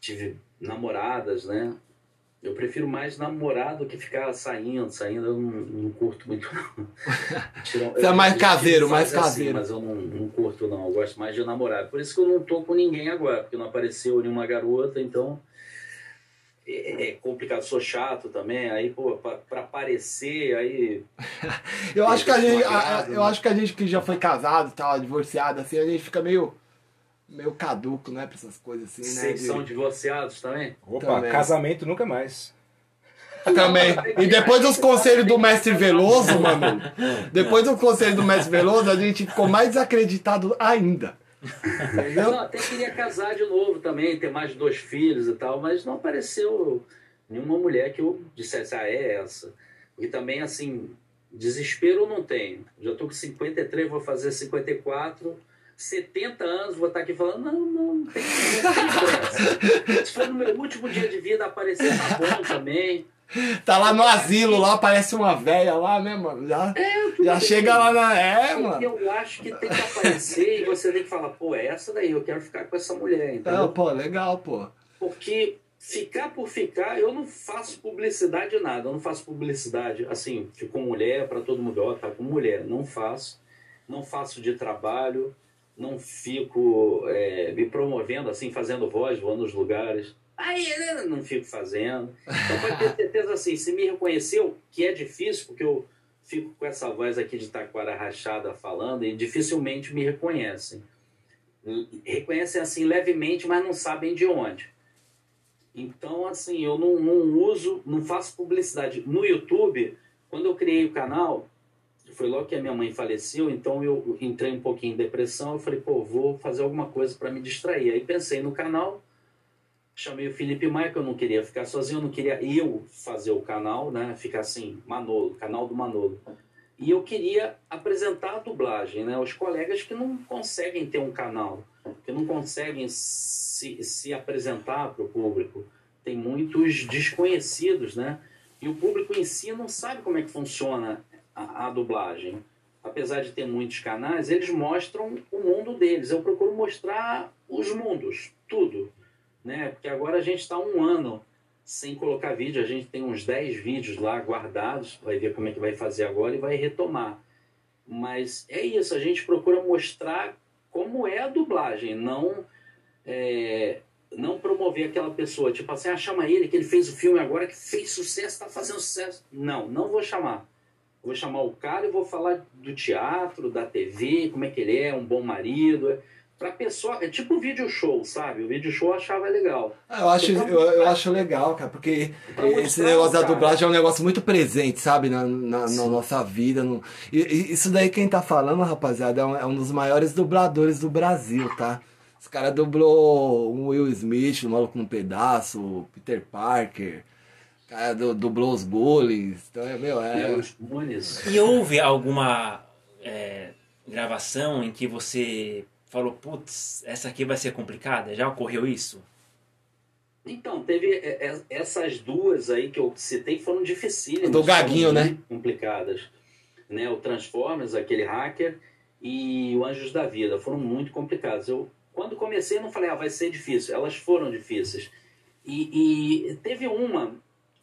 Speaker 5: Tive namoradas, né? Eu prefiro mais namorar do que ficar saindo, saindo, eu não, não curto muito.
Speaker 4: Você é mais caseiro, mais assim, caseiro.
Speaker 5: Assim, mas eu não, não, curto, não. Eu gosto mais de namorar. Por isso que eu não tô com ninguém agora, porque não apareceu nenhuma garota, então. É, é complicado, sou chato também, aí, pô, pra, pra aparecer, aí.
Speaker 4: eu acho que a gente. A, eu acho que a gente que já foi casado tal, divorciado, assim, a gente fica meio meio caduco, né, pra essas coisas assim, né?
Speaker 5: Vocês de... são divorciados também?
Speaker 2: Opa,
Speaker 5: também.
Speaker 2: casamento nunca mais.
Speaker 4: Também. E depois dos conselhos do mestre Veloso, mano. Depois do conselho do mestre Veloso, a gente ficou mais desacreditado ainda.
Speaker 5: Entendeu? Não, até queria casar de novo também, ter mais dois filhos e tal, mas não apareceu nenhuma mulher que eu dissesse, ah, é essa. E também, assim, desespero eu não tenho. Já tô com 53, vou fazer 54 70 anos, vou estar aqui falando, não, não, não tem, não Se for no meu último dia de vida aparecer, tá bom também.
Speaker 4: Tá lá no asilo, lá aparece uma velha lá, né, mano? Já, é, já chega lá na. É, mano.
Speaker 5: Eu acho que tem que aparecer e você tem que falar, pô, é essa daí, eu quero ficar com essa mulher. Entendeu?
Speaker 4: É, pô, legal, pô.
Speaker 5: Porque ficar por ficar, eu não faço publicidade nada, eu não faço publicidade assim, fico mulher para todo mundo, ó, tá com mulher, não faço, não faço de trabalho, não fico é, me promovendo assim, fazendo voz, vou nos lugares. Aí né, não fico fazendo. Então pode ter certeza assim, se me reconheceu, que é difícil, porque eu fico com essa voz aqui de taquara rachada falando e dificilmente me reconhecem. Reconhecem assim levemente, mas não sabem de onde. Então, assim, eu não, não uso, não faço publicidade. No YouTube, quando eu criei o canal, foi logo que a minha mãe faleceu, então eu entrei um pouquinho em depressão. Eu falei, pô, vou fazer alguma coisa para me distrair. Aí pensei no canal, chamei o Felipe Maia, que eu não queria ficar sozinho, eu não queria eu fazer o canal, né? Ficar assim, Manolo, canal do Manolo. E eu queria apresentar a dublagem, né? Os colegas que não conseguem ter um canal, que não conseguem se, se apresentar para o público. Tem muitos desconhecidos, né? E o público em si não sabe como é que funciona a, a dublagem, apesar de ter muitos canais, eles mostram o mundo deles. Eu procuro mostrar os mundos, tudo. Né? Porque agora a gente está um ano sem colocar vídeo, a gente tem uns 10 vídeos lá guardados, vai ver como é que vai fazer agora e vai retomar. Mas é isso, a gente procura mostrar como é a dublagem, não é, não promover aquela pessoa, tipo assim, ah, chama ele que ele fez o filme agora, que fez sucesso, está fazendo sucesso. Não, não vou chamar vou chamar o cara e vou falar do teatro, da TV, como é que ele é, um bom marido. Pra pessoa, é tipo vídeo show, sabe? O vídeo show eu achava legal.
Speaker 4: Ah, eu, acho, eu, eu, acho legal, cara, porque esse negócio da dublagem é um negócio muito presente, sabe? Na, na, na nossa vida. No... E, e, isso daí quem tá falando, rapaziada, é um, é um dos maiores dubladores do Brasil, tá? Esse cara dublou o Will Smith, o Maluco no Pedaço, o Peter Parker cara do, dublou os Bullies. Então, é, meu, é...
Speaker 5: os Bullies.
Speaker 3: E houve alguma é, gravação em que você falou, putz, essa aqui vai ser complicada? Já ocorreu isso?
Speaker 5: Então, teve é, é, essas duas aí que eu citei foram dificílimas.
Speaker 4: Do Gaguinho, né?
Speaker 5: Complicadas. Né? O Transformers, aquele hacker, e o Anjos da Vida. Foram muito complicadas. Eu, quando comecei, não falei, ah, vai ser difícil. Elas foram difíceis. E, e teve uma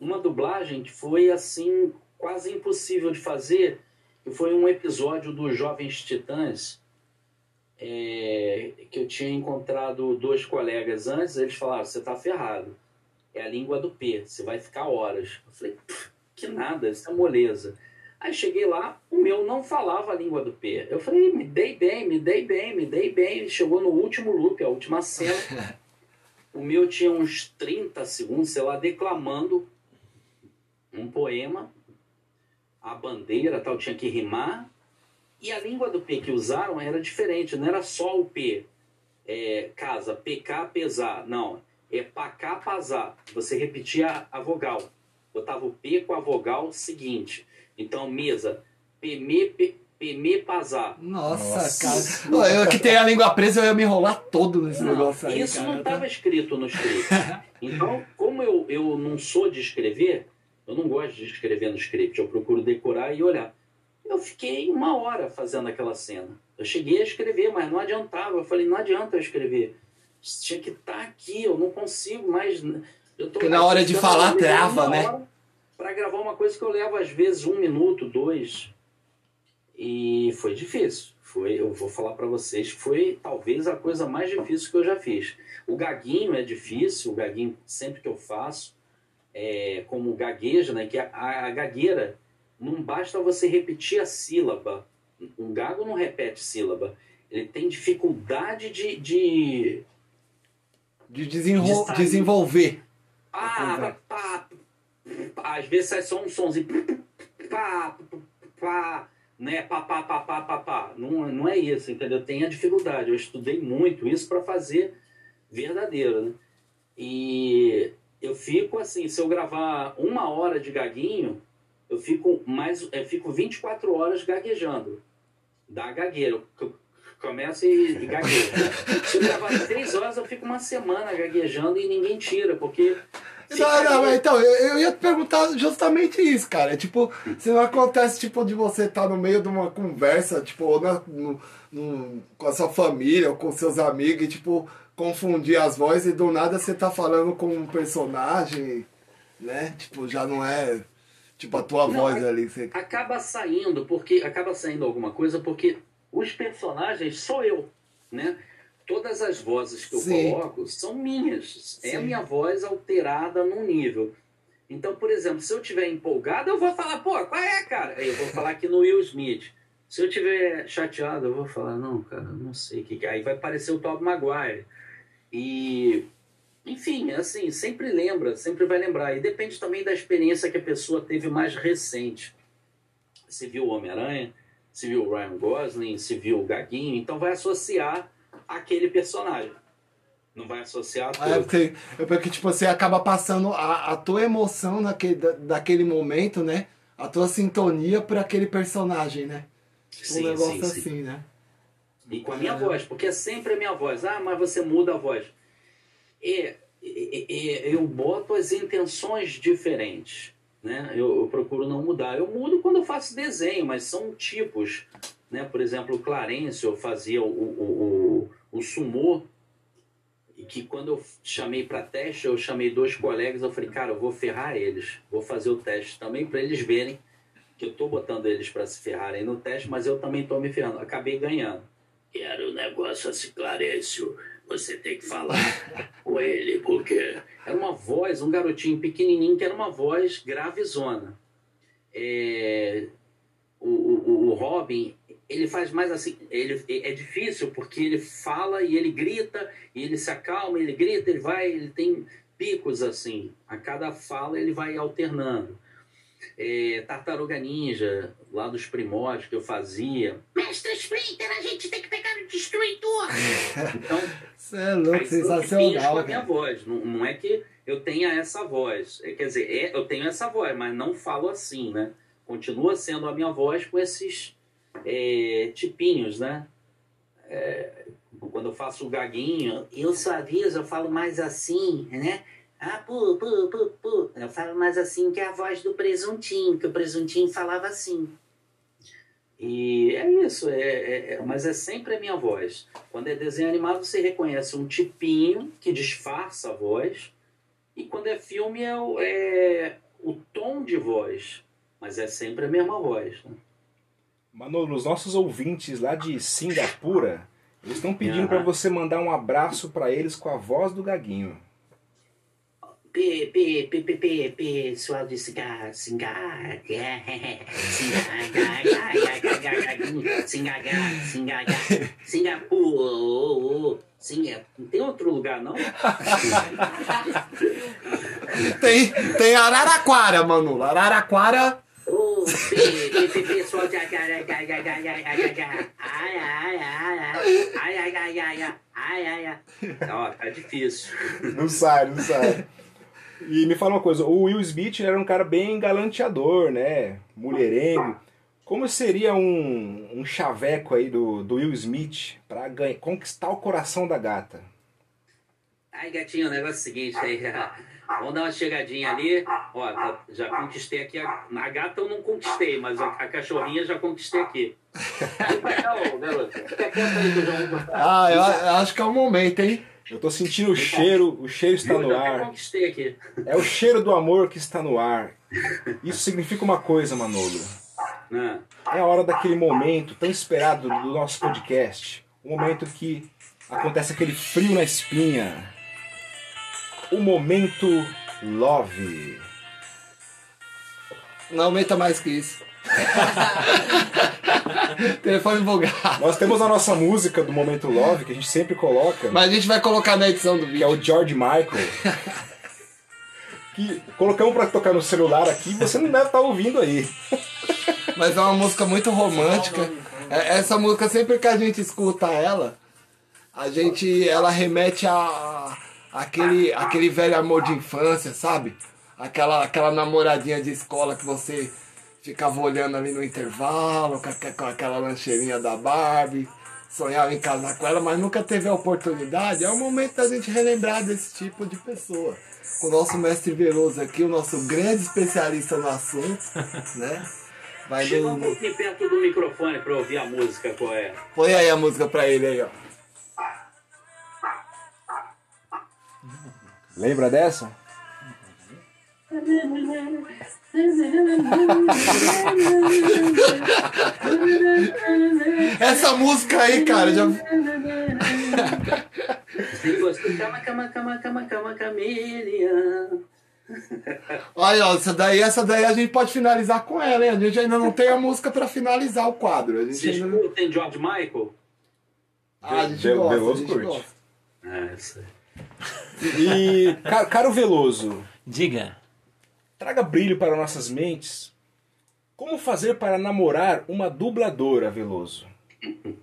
Speaker 5: uma dublagem que foi assim quase impossível de fazer, que foi um episódio dos Jovens Titãs, é, que eu tinha encontrado dois colegas antes, eles falaram, você tá ferrado, é a língua do P, você vai ficar horas. Eu falei, que nada, isso é moleza. Aí cheguei lá, o meu não falava a língua do P. Eu falei, me dei bem, me dei bem, me dei bem. Chegou no último loop, a última cena. O meu tinha uns 30 segundos, sei lá, declamando um poema, a bandeira tal, tinha que rimar. E a língua do P que usaram era diferente, não era só o P. É, casa, PK, pesar. Não, é pacá, pasar. Você repetia a vogal. Botava o P com a vogal seguinte. Então, mesa, PME, P, PME, pasar.
Speaker 4: Nossa,
Speaker 2: Nossa.
Speaker 4: cara. Eu que tenho a língua presa, eu ia me enrolar todo nesse
Speaker 5: Não,
Speaker 4: negócio aí.
Speaker 5: isso
Speaker 4: cara.
Speaker 5: não estava escrito no script. Então, como eu, eu não sou de escrever, eu não gosto de escrever no script, eu procuro decorar e olhar. Eu fiquei uma hora fazendo aquela cena. Eu cheguei a escrever, mas não adiantava. Eu falei, não adianta eu escrever. Tinha que estar aqui, eu não consigo mais. Eu tô
Speaker 4: Porque na hora de falar, trava, né?
Speaker 5: Para gravar uma coisa que eu levo às vezes um minuto, dois. E foi difícil. Foi, eu vou falar para vocês, foi talvez a coisa mais difícil que eu já fiz. O gaguinho é difícil, o gaguinho sempre que eu faço, é, como gagueja, né? Que a, a gagueira não basta você repetir a sílaba. Um gago não repete sílaba. Ele tem dificuldade de, de
Speaker 4: De.
Speaker 5: De
Speaker 4: desenvolver.
Speaker 5: pá, pá, pá, às vezes sai só um somzinho. Pá, pá, né? Pá, pá, pá, pá, pá, pá. Não, não é isso, entendeu? Tem a dificuldade. Eu estudei muito isso para fazer verdadeiro, né? E eu fico assim, se eu gravar uma hora de gaguinho, eu fico mais, eu fico 24 horas gaguejando. Da gagueira. Eu começo e, e gaguejo. Se eu gravar três horas, eu fico uma semana gaguejando e ninguém tira, porque.
Speaker 4: Não, não, então, eu, eu ia te perguntar justamente isso, cara. Tipo, se não acontece, tipo, de você estar no meio de uma conversa, tipo, ou na- no- no- com a sua família, ou com seus amigos, e, tipo, confundir as vozes e do nada você tá falando com um personagem, né? Tipo, já não é, tipo, a tua
Speaker 5: Não,
Speaker 4: voz
Speaker 5: é-
Speaker 4: ali. Você...
Speaker 5: acaba saindo porque acaba saindo alguma coisa porque os personagens sou eu, né? Todas as vozes que eu
Speaker 4: Sim.
Speaker 5: coloco são minhas. É a
Speaker 4: Sim.
Speaker 5: minha voz alterada num nível. Então, por exemplo, se eu tiver empolgado, eu vou falar, pô, qual é, cara? Eu vou falar aqui no Will Smith. Se eu tiver chateado, eu vou falar, não, cara, não sei o que. que é. Aí vai parecer o Tobey Maguire. E enfim, assim, sempre lembra, sempre vai lembrar. E depende também da experiência que a pessoa teve mais recente. Se viu o Homem-Aranha, se viu o Ryan Gosling, se viu o Gaguinho, então vai associar aquele personagem. Não vai associar a
Speaker 4: É, porque, é porque, tipo, você acaba passando a, a tua emoção naquele, da- daquele momento, né? A tua sintonia por aquele personagem, né? Tipo, um negócio assim, né?
Speaker 5: E com a minha voz, porque é sempre a minha voz. Ah, mas você muda a voz. É, é, é, eu boto as intenções diferentes. Né? Eu, eu procuro não mudar. Eu mudo quando eu faço desenho, mas são tipos. Né? Por exemplo, o Clarence, eu fazia o, o, o, o sumô. E que quando eu chamei para teste, eu chamei dois colegas. Eu falei, cara, eu vou ferrar eles. Vou fazer o teste também para eles verem que eu tô botando eles para se ferrarem no teste, mas eu também tô me ferrando. Acabei ganhando. Era um negócio assim, Clarencio, você tem que falar com ele, porque era uma voz, um garotinho pequenininho que era uma voz gravezona. É, o, o, o Robin, ele faz mais assim, ele é difícil porque ele fala e ele grita, e ele se acalma, ele grita, ele vai, ele tem picos assim. A cada fala ele vai alternando. É, Tartaruga Ninja, lá dos primórdios que eu fazia. Mestre Splinter, a gente tem que pegar o destruidor! então,
Speaker 4: Você é louco, sensacional,
Speaker 5: a minha voz. Não, não é que eu tenha essa voz. É, quer dizer, é- eu tenho essa voz, mas não falo assim, né? Continua sendo a minha voz com esses é, tipinhos, né? É, quando eu faço o gaguinho, eu só aviso, eu falo mais assim, né? Ah, pu, pu, pu, pu. Eu falo mais assim que a voz do presuntinho, que o presuntinho falava assim. E é isso, é, é- é- mas é sempre a minha voz. Quando é desenho animado, você reconhece um tipinho que disfarça a voz, e quando é filme, é o, é o tom de voz, mas é sempre a mesma voz. Né?
Speaker 2: Manolo, os nossos ouvintes lá de Singapura, eles estão pedindo
Speaker 5: Aham.
Speaker 2: para você mandar um abraço para eles com a voz do Gaguinho.
Speaker 5: P, P, P, P, P, pessoal de Singa, Singa, Singaga, Singaga, Singaga, Singapura, é. Não tem outro lugar, não?
Speaker 4: Tem, tem Araraquara, Manu. Araraquara.
Speaker 5: Ô, pessoal de ai, ai, ai, ai, ai, ai, ai, ai, ai, ai, ai, ai, ai, ai, ai, ai, ai. Ó, tá difícil.
Speaker 2: Não sai, não sai. E me fala uma coisa, o Will Smith era um cara bem galanteador, né? Mulherengo. Como seria um, um chaveco aí do, do Will Smith pra ganhar, conquistar o coração da gata?
Speaker 5: Ai, gatinho, o negócio é o seguinte aí. Vamos dar uma chegadinha ali. Ó, tá- já conquistei aqui. A, a gata eu não conquistei, mas a, a cachorrinha já conquistei aqui. Aí.
Speaker 4: Ah, eu, eu acho que é o momento, hein?
Speaker 2: Eu tô sentindo o cheiro, o cheiro está no ar. É o cheiro do amor que está no ar. Isso significa uma coisa, Manolo.
Speaker 5: Ah,
Speaker 2: É a hora daquele momento tão esperado do nosso podcast. O momento que acontece aquele frio na espinha. O momento love.
Speaker 4: Não aumenta mais que isso. Telefone bugado.
Speaker 2: Nós temos a nossa música do momento love que a gente sempre coloca,
Speaker 4: Mas a gente vai colocar na edição do
Speaker 2: que é
Speaker 4: vídeo.
Speaker 2: o George Michael. Que colocamos pra tocar no celular aqui, você não deve estar ouvindo aí.
Speaker 4: Mas é uma música muito romântica. É- Essa música, sempre que a gente escuta ela, a gente, ela remete a- aquele, aquele velho amor de infância, sabe? Aquela, aquela namoradinha de escola que você ficava olhando ali no intervalo, com, aque- com aquela lancheirinha da Barbie, sonhava em casar com ela, mas nunca teve a oportunidade. É o momento da gente relembrar desse tipo de pessoa. Com o nosso mestre Veloso aqui, o nosso grande especialista no assunto, né? Vai
Speaker 5: chega um
Speaker 4: do,
Speaker 5: pouquinho perto do microfone pra eu ouvir a música qual é.
Speaker 4: Põe aí a música pra ele aí, ó.
Speaker 2: Lembra dessa?
Speaker 4: Essa música aí, cara, já.
Speaker 5: Tem gosto. Cama, cama, cama, cama, cama, camelha.
Speaker 4: Olha, ó, essa daí, essa daí a gente pode finalizar com ela, hein? A gente ainda não tem a música pra finalizar o quadro. A gente
Speaker 5: Vocês
Speaker 4: ainda...
Speaker 5: curtem George Michael?
Speaker 4: Ah, a gente gosta, a
Speaker 2: Veloso
Speaker 4: gente
Speaker 2: curte.
Speaker 4: gosta.
Speaker 5: É, aí.
Speaker 2: E, ca- caro Veloso,
Speaker 3: Diga.
Speaker 2: Traga brilho para nossas mentes. Como fazer para namorar uma dubladora, Veloso?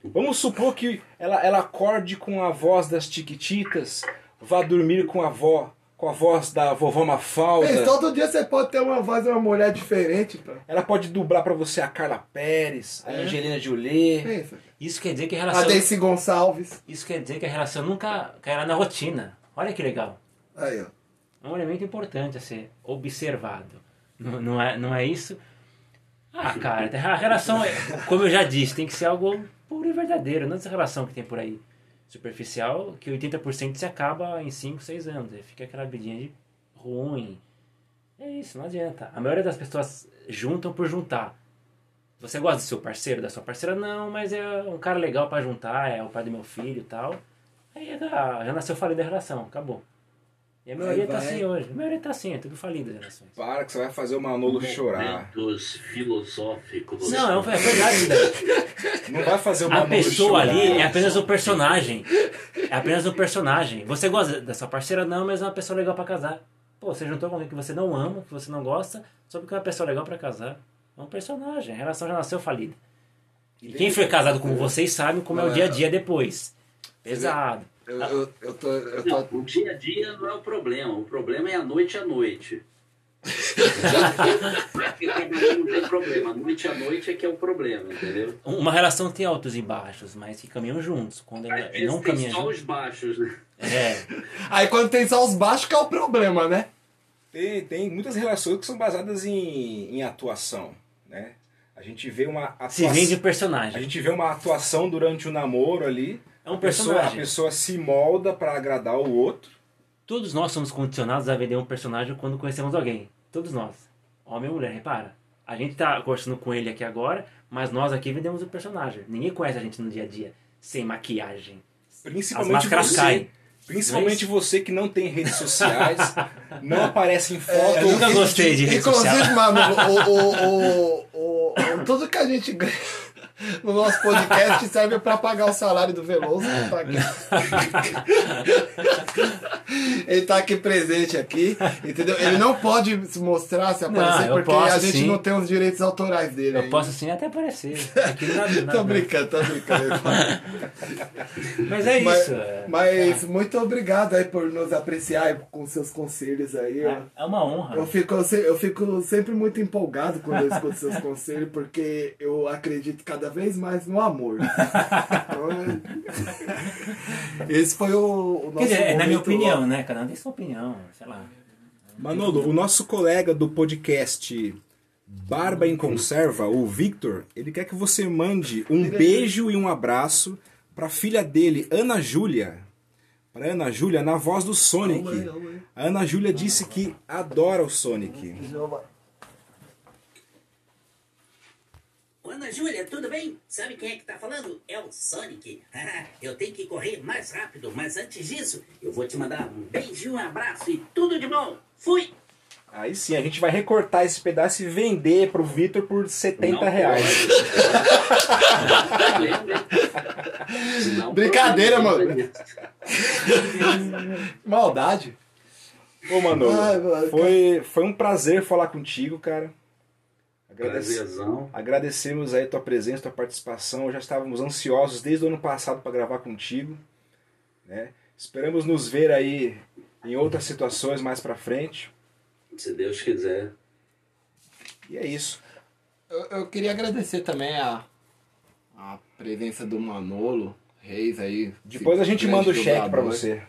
Speaker 2: Vamos supor que ela, ela acorde com a voz das Tiquititas, vá dormir com a avó, com a voz da vovó Mafalda.
Speaker 4: Todo dia você pode ter uma voz de uma mulher diferente, pá.
Speaker 2: Ela pode dublar para você a Carla Pérez, a
Speaker 4: É.
Speaker 2: Angelina Jolie.
Speaker 4: Pensa.
Speaker 3: Isso quer dizer que a
Speaker 4: A
Speaker 3: relação.
Speaker 4: Daisy Gonçalves.
Speaker 3: Isso quer dizer que a relação nunca cairá na rotina. Olha que legal.
Speaker 4: Aí, ó.
Speaker 3: É um elemento importante a ser observado. Não, não, é, não é isso? Ah, cara, a relação, é, como eu já disse, tem que ser algo puro e verdadeiro. Não essa relação que tem por aí superficial, que 80% se acaba em 5, 6 anos. Aí fica aquela vidinha de ruim. É isso, não adianta. A maioria das pessoas juntam por juntar. Você gosta do seu parceiro, da sua parceira? Não, mas é um cara legal pra juntar, é o pai do meu filho e tal. Aí já, já nasceu falido a relação, acabou. E a maioria tá
Speaker 4: vai.
Speaker 3: assim hoje. A maioria tá assim, é tudo falido as relações.
Speaker 2: Para que você vai fazer o Manolo chorar.
Speaker 5: Momentos filosóficos.
Speaker 3: Não, é verdade, Daí.
Speaker 2: Não vai fazer o
Speaker 3: A
Speaker 2: Manolo
Speaker 3: pessoa
Speaker 2: chorar.
Speaker 3: ali é apenas um personagem. É apenas um personagem. Você gosta da sua parceira? Não, mas é uma pessoa legal pra casar. Pô, você juntou com alguém que você não ama, que você não gosta, só porque é uma pessoa legal pra casar. É um personagem. A relação já nasceu falida. E quem foi casado com vocês sabe como é o dia a dia depois. Pesado.
Speaker 4: Eu, eu, eu tô. Eu
Speaker 5: Não,
Speaker 4: tô...
Speaker 5: o dia a dia não é o problema. O problema é a noite à noite. Não tem problema. A noite à noite é que é o problema, entendeu?
Speaker 3: Uma relação tem altos e baixos, mas que caminham juntos. Quando ela
Speaker 5: Às vezes
Speaker 3: não
Speaker 5: tem
Speaker 3: caminha
Speaker 5: só
Speaker 3: juntos.
Speaker 5: os baixos, né?
Speaker 3: É.
Speaker 4: Aí quando tem só os baixos que é o problema, né?
Speaker 2: Tem, tem muitas relações que são basadas em, em atuação, né? A gente vê uma
Speaker 3: Se
Speaker 2: atuação,
Speaker 3: vende o
Speaker 2: a
Speaker 3: personagem.
Speaker 2: gente vê uma atuação durante o namoro ali.
Speaker 3: É um
Speaker 2: A pessoa, a
Speaker 3: personagem.
Speaker 2: pessoa se molda para agradar o outro.
Speaker 3: Todos nós somos condicionados a vender um personagem quando conhecemos alguém. Todos nós. Homem ou mulher, repara. A gente tá conversando com ele aqui agora, mas nós aqui vendemos o personagem. Ninguém conhece a gente no dia a dia sem maquiagem. As
Speaker 2: Principalmente
Speaker 3: máscaras
Speaker 2: você.
Speaker 3: caem.
Speaker 2: Principalmente você que não tem redes sociais, não aparece em foto.
Speaker 3: Eu nunca gostei de rede social.
Speaker 4: Inclusive, mano, o, o, o, o, o- tudo que a gente ganha. No nosso podcast serve para pagar o salário do Veloso. que tá aqui. Ele tá aqui presente aqui, entendeu? Ele não pode se mostrar, se aparecer,
Speaker 3: eu
Speaker 4: porque
Speaker 3: posso,
Speaker 4: a gente
Speaker 3: sim.
Speaker 4: não tem os direitos autorais dele.
Speaker 3: Eu
Speaker 4: ainda.
Speaker 3: posso assim até aparecer. Aqui não não
Speaker 4: Tô brincando, tô brincando.
Speaker 3: Mas é
Speaker 4: mas,
Speaker 3: isso. é.
Speaker 4: mas muito obrigado aí por nos apreciar com seus conselhos aí.
Speaker 3: É, é uma honra.
Speaker 4: Eu fico, eu fico sempre muito empolgado quando eu escuto seus conselhos, porque eu acredito cada vez mais no amor. Então, é- Esse foi o, o nosso
Speaker 3: Quer dizer, é na minha opinião,
Speaker 4: ó.
Speaker 3: né? Cada um tem sua opinião, sei lá.
Speaker 2: Manolo, o nosso colega do podcast Barba em Conserva, o Victor, ele quer que você mande um beijo e um abraço pra filha dele, Ana Júlia. Pra Ana Júlia, na voz do Sonic. A Ana Júlia disse que adora o Sonic.
Speaker 6: Ô, Ana Júlia, tudo bem? Sabe quem é que tá falando? É o Sonic. eu tenho que correr mais rápido, mas antes disso, eu vou te mandar um beijo, um abraço e tudo de bom. Fui!
Speaker 2: Aí sim, a gente vai recortar esse pedaço e vender pro Victor por 70
Speaker 5: Não
Speaker 2: reais.
Speaker 5: Não,
Speaker 4: Brincadeira, mano. Maldade.
Speaker 2: Ô, Manolo,
Speaker 4: Ai, mano,
Speaker 2: foi, foi um prazer falar contigo, cara. Agradece-
Speaker 5: Prazerzão.
Speaker 2: Agradecemos aí tua presença, tua participação. Já estávamos ansiosos desde o ano passado para gravar contigo. Né? Esperamos nos ver aí em outras situações mais para frente.
Speaker 5: Se Deus quiser.
Speaker 2: E é isso.
Speaker 4: Eu, eu queria agradecer também a, a presença do Manolo Reis aí.
Speaker 2: Depois a gente manda o cheque para você.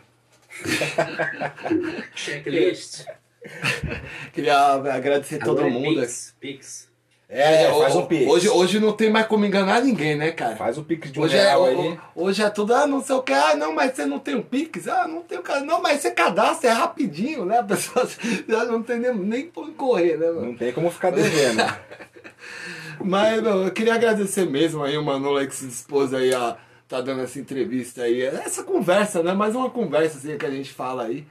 Speaker 5: Checklist.
Speaker 4: Queria agradecer todo
Speaker 5: Agora é
Speaker 4: mundo.
Speaker 5: Pix. Pix.
Speaker 2: É, faz
Speaker 4: o-
Speaker 2: um pix.
Speaker 4: Hoje, hoje não tem mais como enganar ninguém, né, cara?
Speaker 2: Faz o pix de um
Speaker 4: Hoje é,
Speaker 2: real
Speaker 4: o-
Speaker 2: aí.
Speaker 4: hoje é tudo, ah, não sei o que, ah, não, mas você não tem um Pix? Ah, não tem o cara, não, mas você cadastra, é rapidinho, né? A pessoa já não tem nem, nem por correr, né, mano?
Speaker 2: Não tem como ficar devendo.
Speaker 4: Mas, meu, eu queria agradecer mesmo aí o Manolo aí que se dispôs aí a tá dando essa entrevista aí, essa conversa, né? Mais uma conversa assim que a gente fala aí,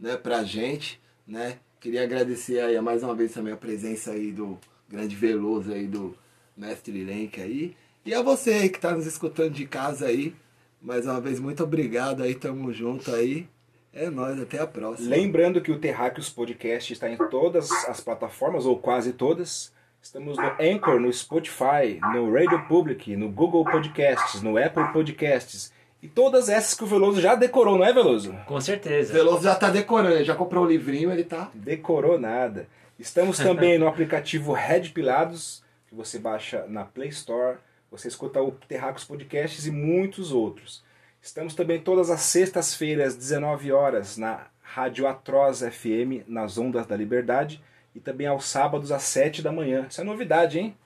Speaker 4: né, pra gente, né? Queria agradecer aí mais uma vez também a presença aí do grande Veloso aí do Mestre Lenk aí. E a você aí que tá nos escutando de casa aí. Mais uma vez, muito obrigado aí, tamo junto aí. É nóis, até a próxima.
Speaker 2: Lembrando que o Terráqueos Podcast está em todas as plataformas, ou quase todas. Estamos no Anchor, no Spotify, no Radio Public, no Google Podcasts, no Apple Podcasts. E todas essas que o Veloso já decorou, não é, Veloso?
Speaker 3: Com certeza.
Speaker 4: Veloso já tá decorando, ele já comprou o livrinho, ele tá.
Speaker 2: Decorou nada. Estamos também no aplicativo Red Pilados, que você baixa na Play Store. Você escuta o Terráqueos Podcasts e muitos outros. Estamos também todas as sextas-feiras, 19 horas, na Rádio Atroz FM, nas Ondas da Liberdade. E também aos sábados, às 7 da manhã. Isso é novidade, hein?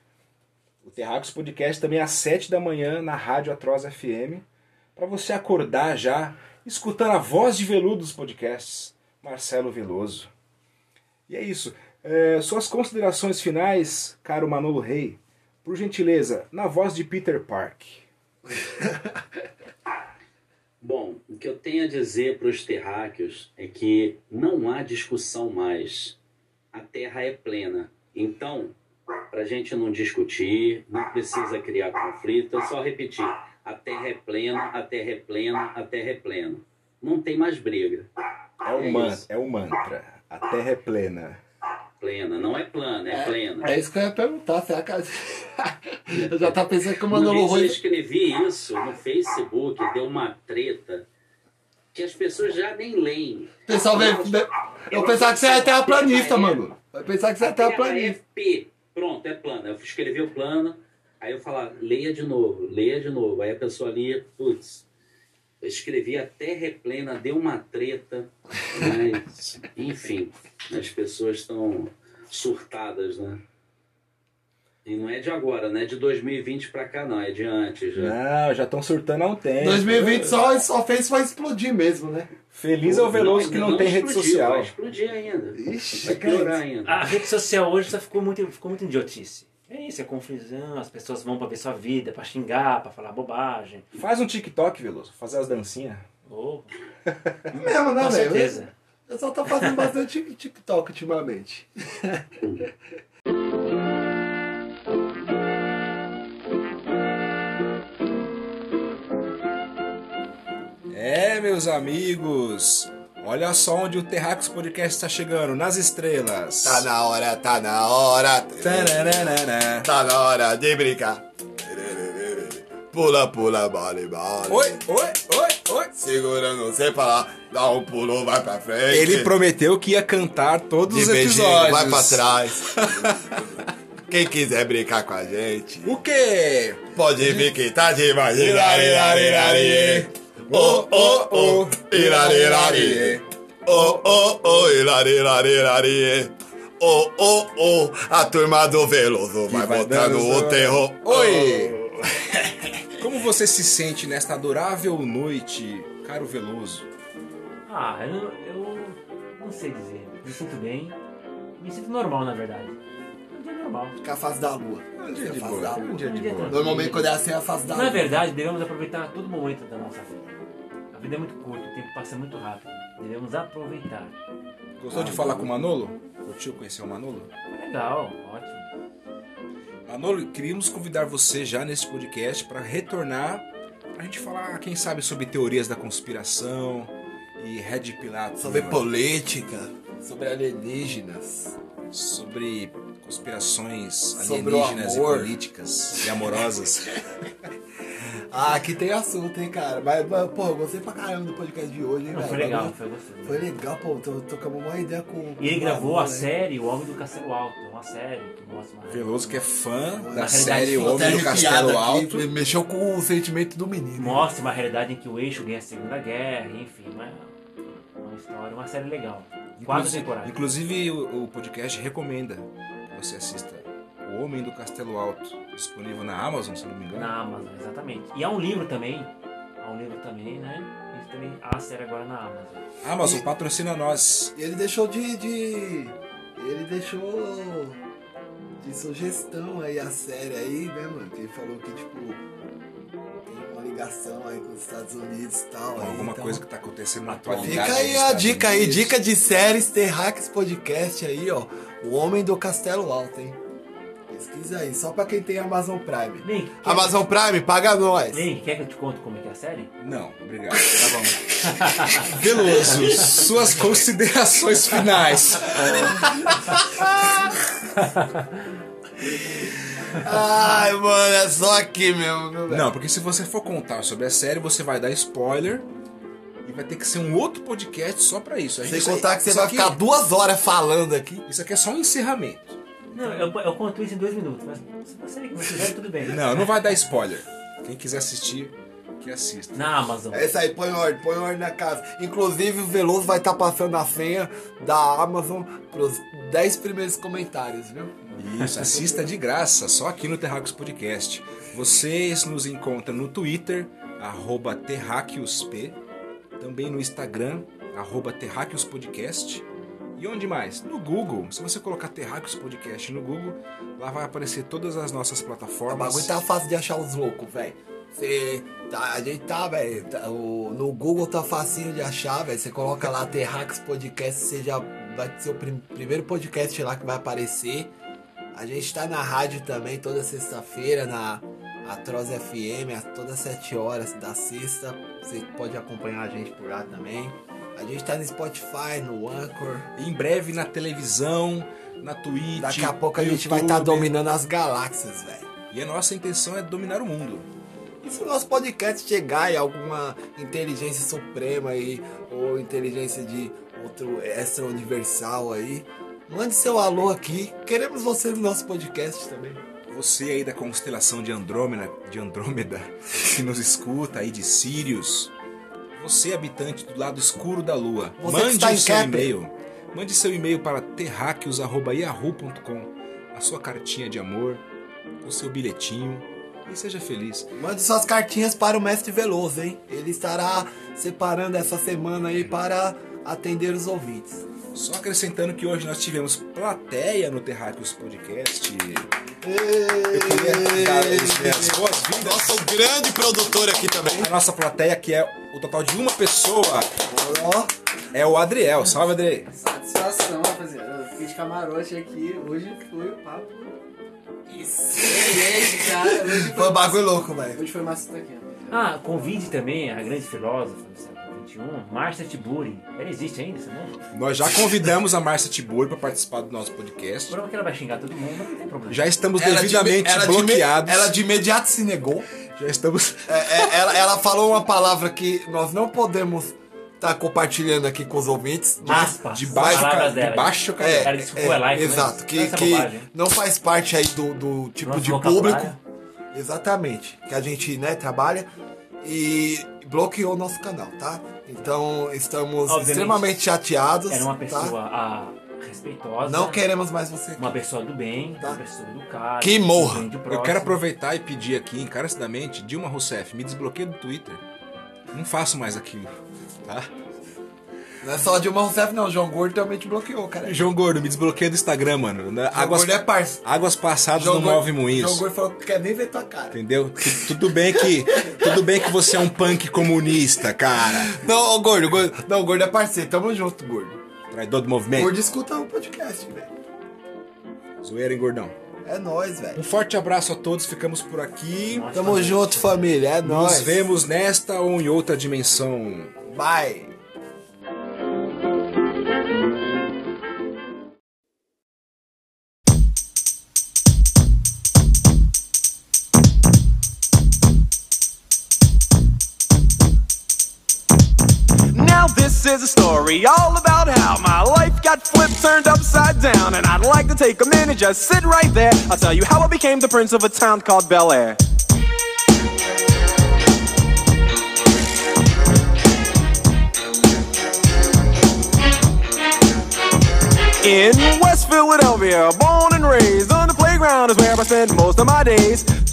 Speaker 2: O Terráqueos Podcast também às 7 da manhã, na Rádio Atroz FM. Para você acordar já, escutando a voz de veludo dos podcasts. Marcelo Veloso. E é isso. É, suas considerações finais, caro Manolo Rei, por gentileza, na voz de Peter Park.
Speaker 5: Bom, o que eu tenho a dizer para os terráqueos é que não há discussão mais. A Terra é plena. Então, para a gente não discutir, não precisa criar conflito, é só repetir. A Terra é plena, a Terra é plena, a Terra é plena. Não tem mais briga.
Speaker 2: É o,
Speaker 5: É
Speaker 2: man,
Speaker 5: isso.
Speaker 2: é o mantra. A Terra é plena.
Speaker 5: Plena, não é plana, é, plena.
Speaker 4: É isso que eu ia perguntar, será que. eu já tava pensando que o Manolo
Speaker 5: eu escrevi isso no Facebook, deu uma treta que as pessoas já nem leem.
Speaker 4: O pessoal vai. Eu pensava que você é terraplanista, mano. Vai pensar que você é
Speaker 5: A Terra
Speaker 4: terraplanista.
Speaker 5: é P. Pronto, é plana. Eu escrevi o plano, aí eu falava, leia de novo, leia de novo. Aí a pessoa lia, putz, escrevi a Terra é plena, deu uma treta, mas, enfim, as pessoas estão surtadas, né? E não é de agora, não é de 2020 pra cá, não, é de antes já.
Speaker 2: Não, já estão surtando há um tempo.
Speaker 4: 2020 só, só fez foi explodir mesmo, né?
Speaker 2: Feliz é o Veloso que
Speaker 5: ainda
Speaker 2: não, tem rede
Speaker 5: explodiu,
Speaker 2: social.
Speaker 5: Vai explodir ainda.
Speaker 4: Ixi,
Speaker 5: vai piorar ainda.
Speaker 3: A rede social hoje só ficou muito, ficou muito idiotice. É isso, é confusão. As pessoas vão pra ver sua vida, pra xingar, pra falar bobagem.
Speaker 2: Faz um TikTok, Veloso. Fazer as dancinhas.
Speaker 3: Oh.
Speaker 4: Mesmo, né,
Speaker 3: Com certeza. Né?
Speaker 4: Eu só tô fazendo bastante TikTok ultimamente.
Speaker 2: É, meus amigos olha só onde o Terracos Podcast está chegando, nas estrelas.
Speaker 4: Tá na hora, tá na hora. Tá na hora de brincar. Pula, pula, bola e bola.
Speaker 2: Oi, oi, oi, oi.
Speaker 4: Segurando sem falar, dá um pulo, vai pra frente.
Speaker 2: Ele prometeu que ia cantar todos
Speaker 4: de
Speaker 2: os
Speaker 4: beijinho,
Speaker 2: episódios.
Speaker 4: vai pra trás. Quem quiser brincar com a gente,
Speaker 2: O quê?
Speaker 4: pode vir que tá demais. Iraririrari. Oh, oh, oh. Iraririrari. Oh, oh, oh. Iraririrari. Oh, oh, oh. A turma do Veloso vai
Speaker 2: vai
Speaker 4: botando o terror.
Speaker 2: Oi. Como você se sente nesta adorável noite, caro Veloso?
Speaker 3: Ah, eu, não- eu não sei dizer. Me sinto bem. Me sinto normal, na verdade. Um dia normal.
Speaker 4: Com a face da lua.
Speaker 2: Um dia de
Speaker 4: Face
Speaker 2: boa, um
Speaker 4: lua.
Speaker 2: dia de boa.
Speaker 4: Normalmente quando é assim é a face da lua.
Speaker 3: Na verdade, devemos aproveitar todo momento da nossa vida. A vida é muito curta, o tempo passa muito rápido. Devemos aproveitar.
Speaker 2: Gostou de falar com o Manolo? Curtiu conhecer o Manolo?
Speaker 3: Legal, ótimo.
Speaker 2: Manolo, queríamos convidar você já nesse podcast para retornar pra gente falar, quem sabe, sobre teorias da conspiração e Red Pilato.
Speaker 4: Sobre política, sobre alienígenas.
Speaker 2: sobre conspirações alienígenas e políticas e amorosas.
Speaker 4: Ah, aqui tem assunto, hein, cara. Mas, mas, porra, eu gostei pra caramba do podcast de hoje, hein,
Speaker 3: Não,
Speaker 4: velho.
Speaker 3: foi legal, foi gostoso.
Speaker 4: Foi legal, pô. Tô, tocamos uma ideia com.
Speaker 3: E ele
Speaker 4: com
Speaker 3: gravou a
Speaker 4: né?
Speaker 3: série O Homem do Castelo Alto, uma série que mostra uma
Speaker 2: Veloso que é fã da série O Homem do Castelo Alto.
Speaker 4: Mexeu com o sentimento do menino.
Speaker 3: mostra uma realidade em que o eixo ganha a Segunda Guerra, enfim, uma, uma história, uma série legal. Quatro
Speaker 2: Inclusive,
Speaker 3: temporadas.
Speaker 2: inclusive o, o podcast recomenda que você assista O Homem do Castelo Alto, disponível na Amazon, se não me engano.
Speaker 3: Na Amazon, exatamente. E há um livro também. Há um livro também, né? E também há a série agora na Amazon.
Speaker 2: Amazon patrocina nós.
Speaker 4: E ele deixou de, de. Ele deixou de sugestão aí a série aí, né, mano? Que ele falou que, tipo, tem uma ligação aí com os Estados Unidos e tal. aí,
Speaker 2: Alguma
Speaker 4: então-
Speaker 2: coisa que tá acontecendo na
Speaker 3: Atual.
Speaker 2: atualidade.
Speaker 4: Fica aí a dica aí,
Speaker 2: Unidos.
Speaker 4: dica de séries Terrax Podcast aí, ó. O Homem do Castelo Alto, hein? Pesquisa aí, só pra quem tem Amazon Prime.
Speaker 3: Link,
Speaker 4: Amazon Prime, paga nós.
Speaker 3: Link, quer que eu te conte como é que é a série?
Speaker 2: Não, obrigado. Tá bom. Veloso, suas considerações finais.
Speaker 4: Ai, mano, é só aqui mesmo?
Speaker 2: Não, porque se você for contar sobre a série, você vai dar spoiler e vai ter que ser um outro podcast só pra isso. A gente-
Speaker 4: Sem contar que você vai
Speaker 2: aqui-
Speaker 4: ficar duas horas falando aqui.
Speaker 2: Isso aqui é só um encerramento.
Speaker 3: Não, eu, eu conto isso em dois minutos, mas se você quiser, tudo bem.
Speaker 2: Não, não vai dar spoiler. Quem quiser assistir, que assista.
Speaker 3: Na Amazon.
Speaker 4: É isso aí, põe ordem, põe ordem na casa. Inclusive, o Veloso vai estar passando a senha da Amazon pros 10 primeiros comentários, viu?
Speaker 2: Isso, assista de graça, só aqui no Terráqueos Podcast. Vocês nos encontram no Twitter, arroba terráqueosp, também no Instagram, arroba terráqueospodcast. E onde mais? No Google. Se você colocar Terráqueos Podcast no Google, lá vai aparecer todas as nossas
Speaker 4: O
Speaker 2: plataformas.
Speaker 4: bagulho tá fácil de achar os loucos, velho. Você. Tá, a gente tá, velho. tá- o- no Google tá facinho de achar, velho. Você coloca lá Terrax Podcast, você já vai ser o prim- primeiro podcast lá que vai aparecer. A gente tá na rádio também toda sexta-feira, na Atroz FM, a- todas as 7 horas da sexta. Você pode acompanhar a gente por lá também. A gente tá no Spotify, no Anchor.
Speaker 2: Em breve na televisão, na Twitch.
Speaker 4: Daqui a pouco a gente vai estar
Speaker 2: YouTube.
Speaker 4: dominando as galáxias, velho.
Speaker 2: E a nossa intenção é dominar o mundo.
Speaker 4: E se o nosso podcast chegar em alguma inteligência suprema aí, ou inteligência de outro extra universal aí, mande seu alô aqui. Queremos você no nosso podcast também.
Speaker 2: Você aí da constelação de Andrômeda, de Andrômeda, que nos escuta aí de Sirius. Você habitante do lado escuro da lua,
Speaker 4: Você
Speaker 2: mande o seu e-mail. Mande seu e-mail para terráqueos@yahoo.com. A sua cartinha de amor, o seu bilhetinho e seja feliz.
Speaker 4: Mande suas cartinhas para o Mestre Veloso, hein? Ele estará separando essa semana aí para atender os ouvintes.
Speaker 2: Só acrescentando que hoje nós tivemos plateia no Terráqueos Podcast.
Speaker 4: Eu
Speaker 2: Eu queria dar as boas-vindas
Speaker 4: Nosso grande produtor aqui também.
Speaker 2: à nossa plateia, que é o total de uma pessoa, é o Adriel. Salve, Adriel.
Speaker 7: Satisfação, rapaziada. Eu fiquei de camarote aqui. Hoje foi o papo. Excelente, cara. Hoje
Speaker 4: foi um bagulho louco, velho.
Speaker 7: Hoje foi massa isso aqui.
Speaker 3: Ah, convide também a grande filósofa do século 21, Márcia Tiburi. Ela existe ainda, você não?
Speaker 2: Nós já convidamos a Márcia Tiburi para participar do nosso podcast.
Speaker 3: Prova que ela vai xingar todo mundo, mas não tem problema.
Speaker 2: Já estamos
Speaker 4: Ela de me-
Speaker 2: devidamente
Speaker 4: ela de me-
Speaker 2: bloqueados.
Speaker 4: ela de imediato se negou.
Speaker 2: Já estamos.
Speaker 4: É, é, ela, ela falou uma palavra que nós não podemos estar compartilhando aqui com os ouvintes. mas-
Speaker 3: Aspas.
Speaker 2: De baixo, cara,
Speaker 3: dela.
Speaker 2: de baixo, cara.
Speaker 4: É,
Speaker 3: Cara,
Speaker 4: é,
Speaker 3: foi live, né?
Speaker 4: exato, que,
Speaker 3: Essa
Speaker 4: que
Speaker 3: bobagem.
Speaker 4: não faz parte aí do, do tipo
Speaker 3: Nosso
Speaker 4: de público. Exatamente. Que a gente, né, trabalha e bloqueou nosso canal, tá? Então estamos
Speaker 3: Obviamente,
Speaker 4: extremamente chateados.
Speaker 3: Era uma
Speaker 4: tá?
Speaker 3: pessoa ah, respeitosa.
Speaker 4: Não queremos mais você.
Speaker 3: Uma pessoa do bem,
Speaker 4: Tá.
Speaker 3: uma pessoa educada.
Speaker 4: Que morra.
Speaker 3: do do
Speaker 2: Eu quero aproveitar e pedir aqui encarecidamente, Dilma Rousseff, me desbloqueia do Twitter. Não faço mais aquilo, tá?
Speaker 4: Não é só a Dilma Rousseff, não. O João Gordo também te bloqueou, cara.
Speaker 2: João Gordo, me desbloqueia do Instagram, mano.
Speaker 4: João
Speaker 2: Águas,
Speaker 4: Gordo é parça.
Speaker 2: águas passadas
Speaker 4: João
Speaker 2: não
Speaker 4: Gordo-
Speaker 2: movem moinhos.
Speaker 4: João Gordo falou que quer nem ver tua cara.
Speaker 2: Entendeu? Tu- Tudo bem que tudo bem que você é um punk comunista, cara.
Speaker 4: Não, Gordo, Gordo. Não, Gordo é parceiro. Tamo junto, Gordo.
Speaker 2: Traidor do movimento.
Speaker 4: Gordo escuta o podcast, velho.
Speaker 2: Zoeira, hein, gordão?
Speaker 4: É nóis, velho.
Speaker 2: Um forte abraço a todos, ficamos por aqui.
Speaker 3: Nossa,
Speaker 4: Tamo junto, família. É
Speaker 2: Nos
Speaker 4: nóis.
Speaker 2: vemos nesta ou em outra dimensão.
Speaker 4: Bye.
Speaker 8: Now this is a story all about got flipped, turned upside down, and I'd like to take a minute, just sit right there. I'll tell you how I became the prince of a town called Bel Air. In West Philadelphia, born and raised on the playground is where I spend most of my days.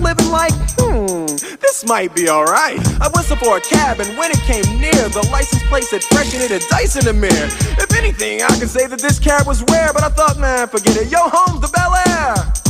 Speaker 8: living like? Hmm, this might be alright. I whistled for a cab and when it came near, the license plate said fresh and it had dice in the mirror. If anything, I could say that this cab was rare, but I thought, man, forget it. Yo, home's the Bel Air.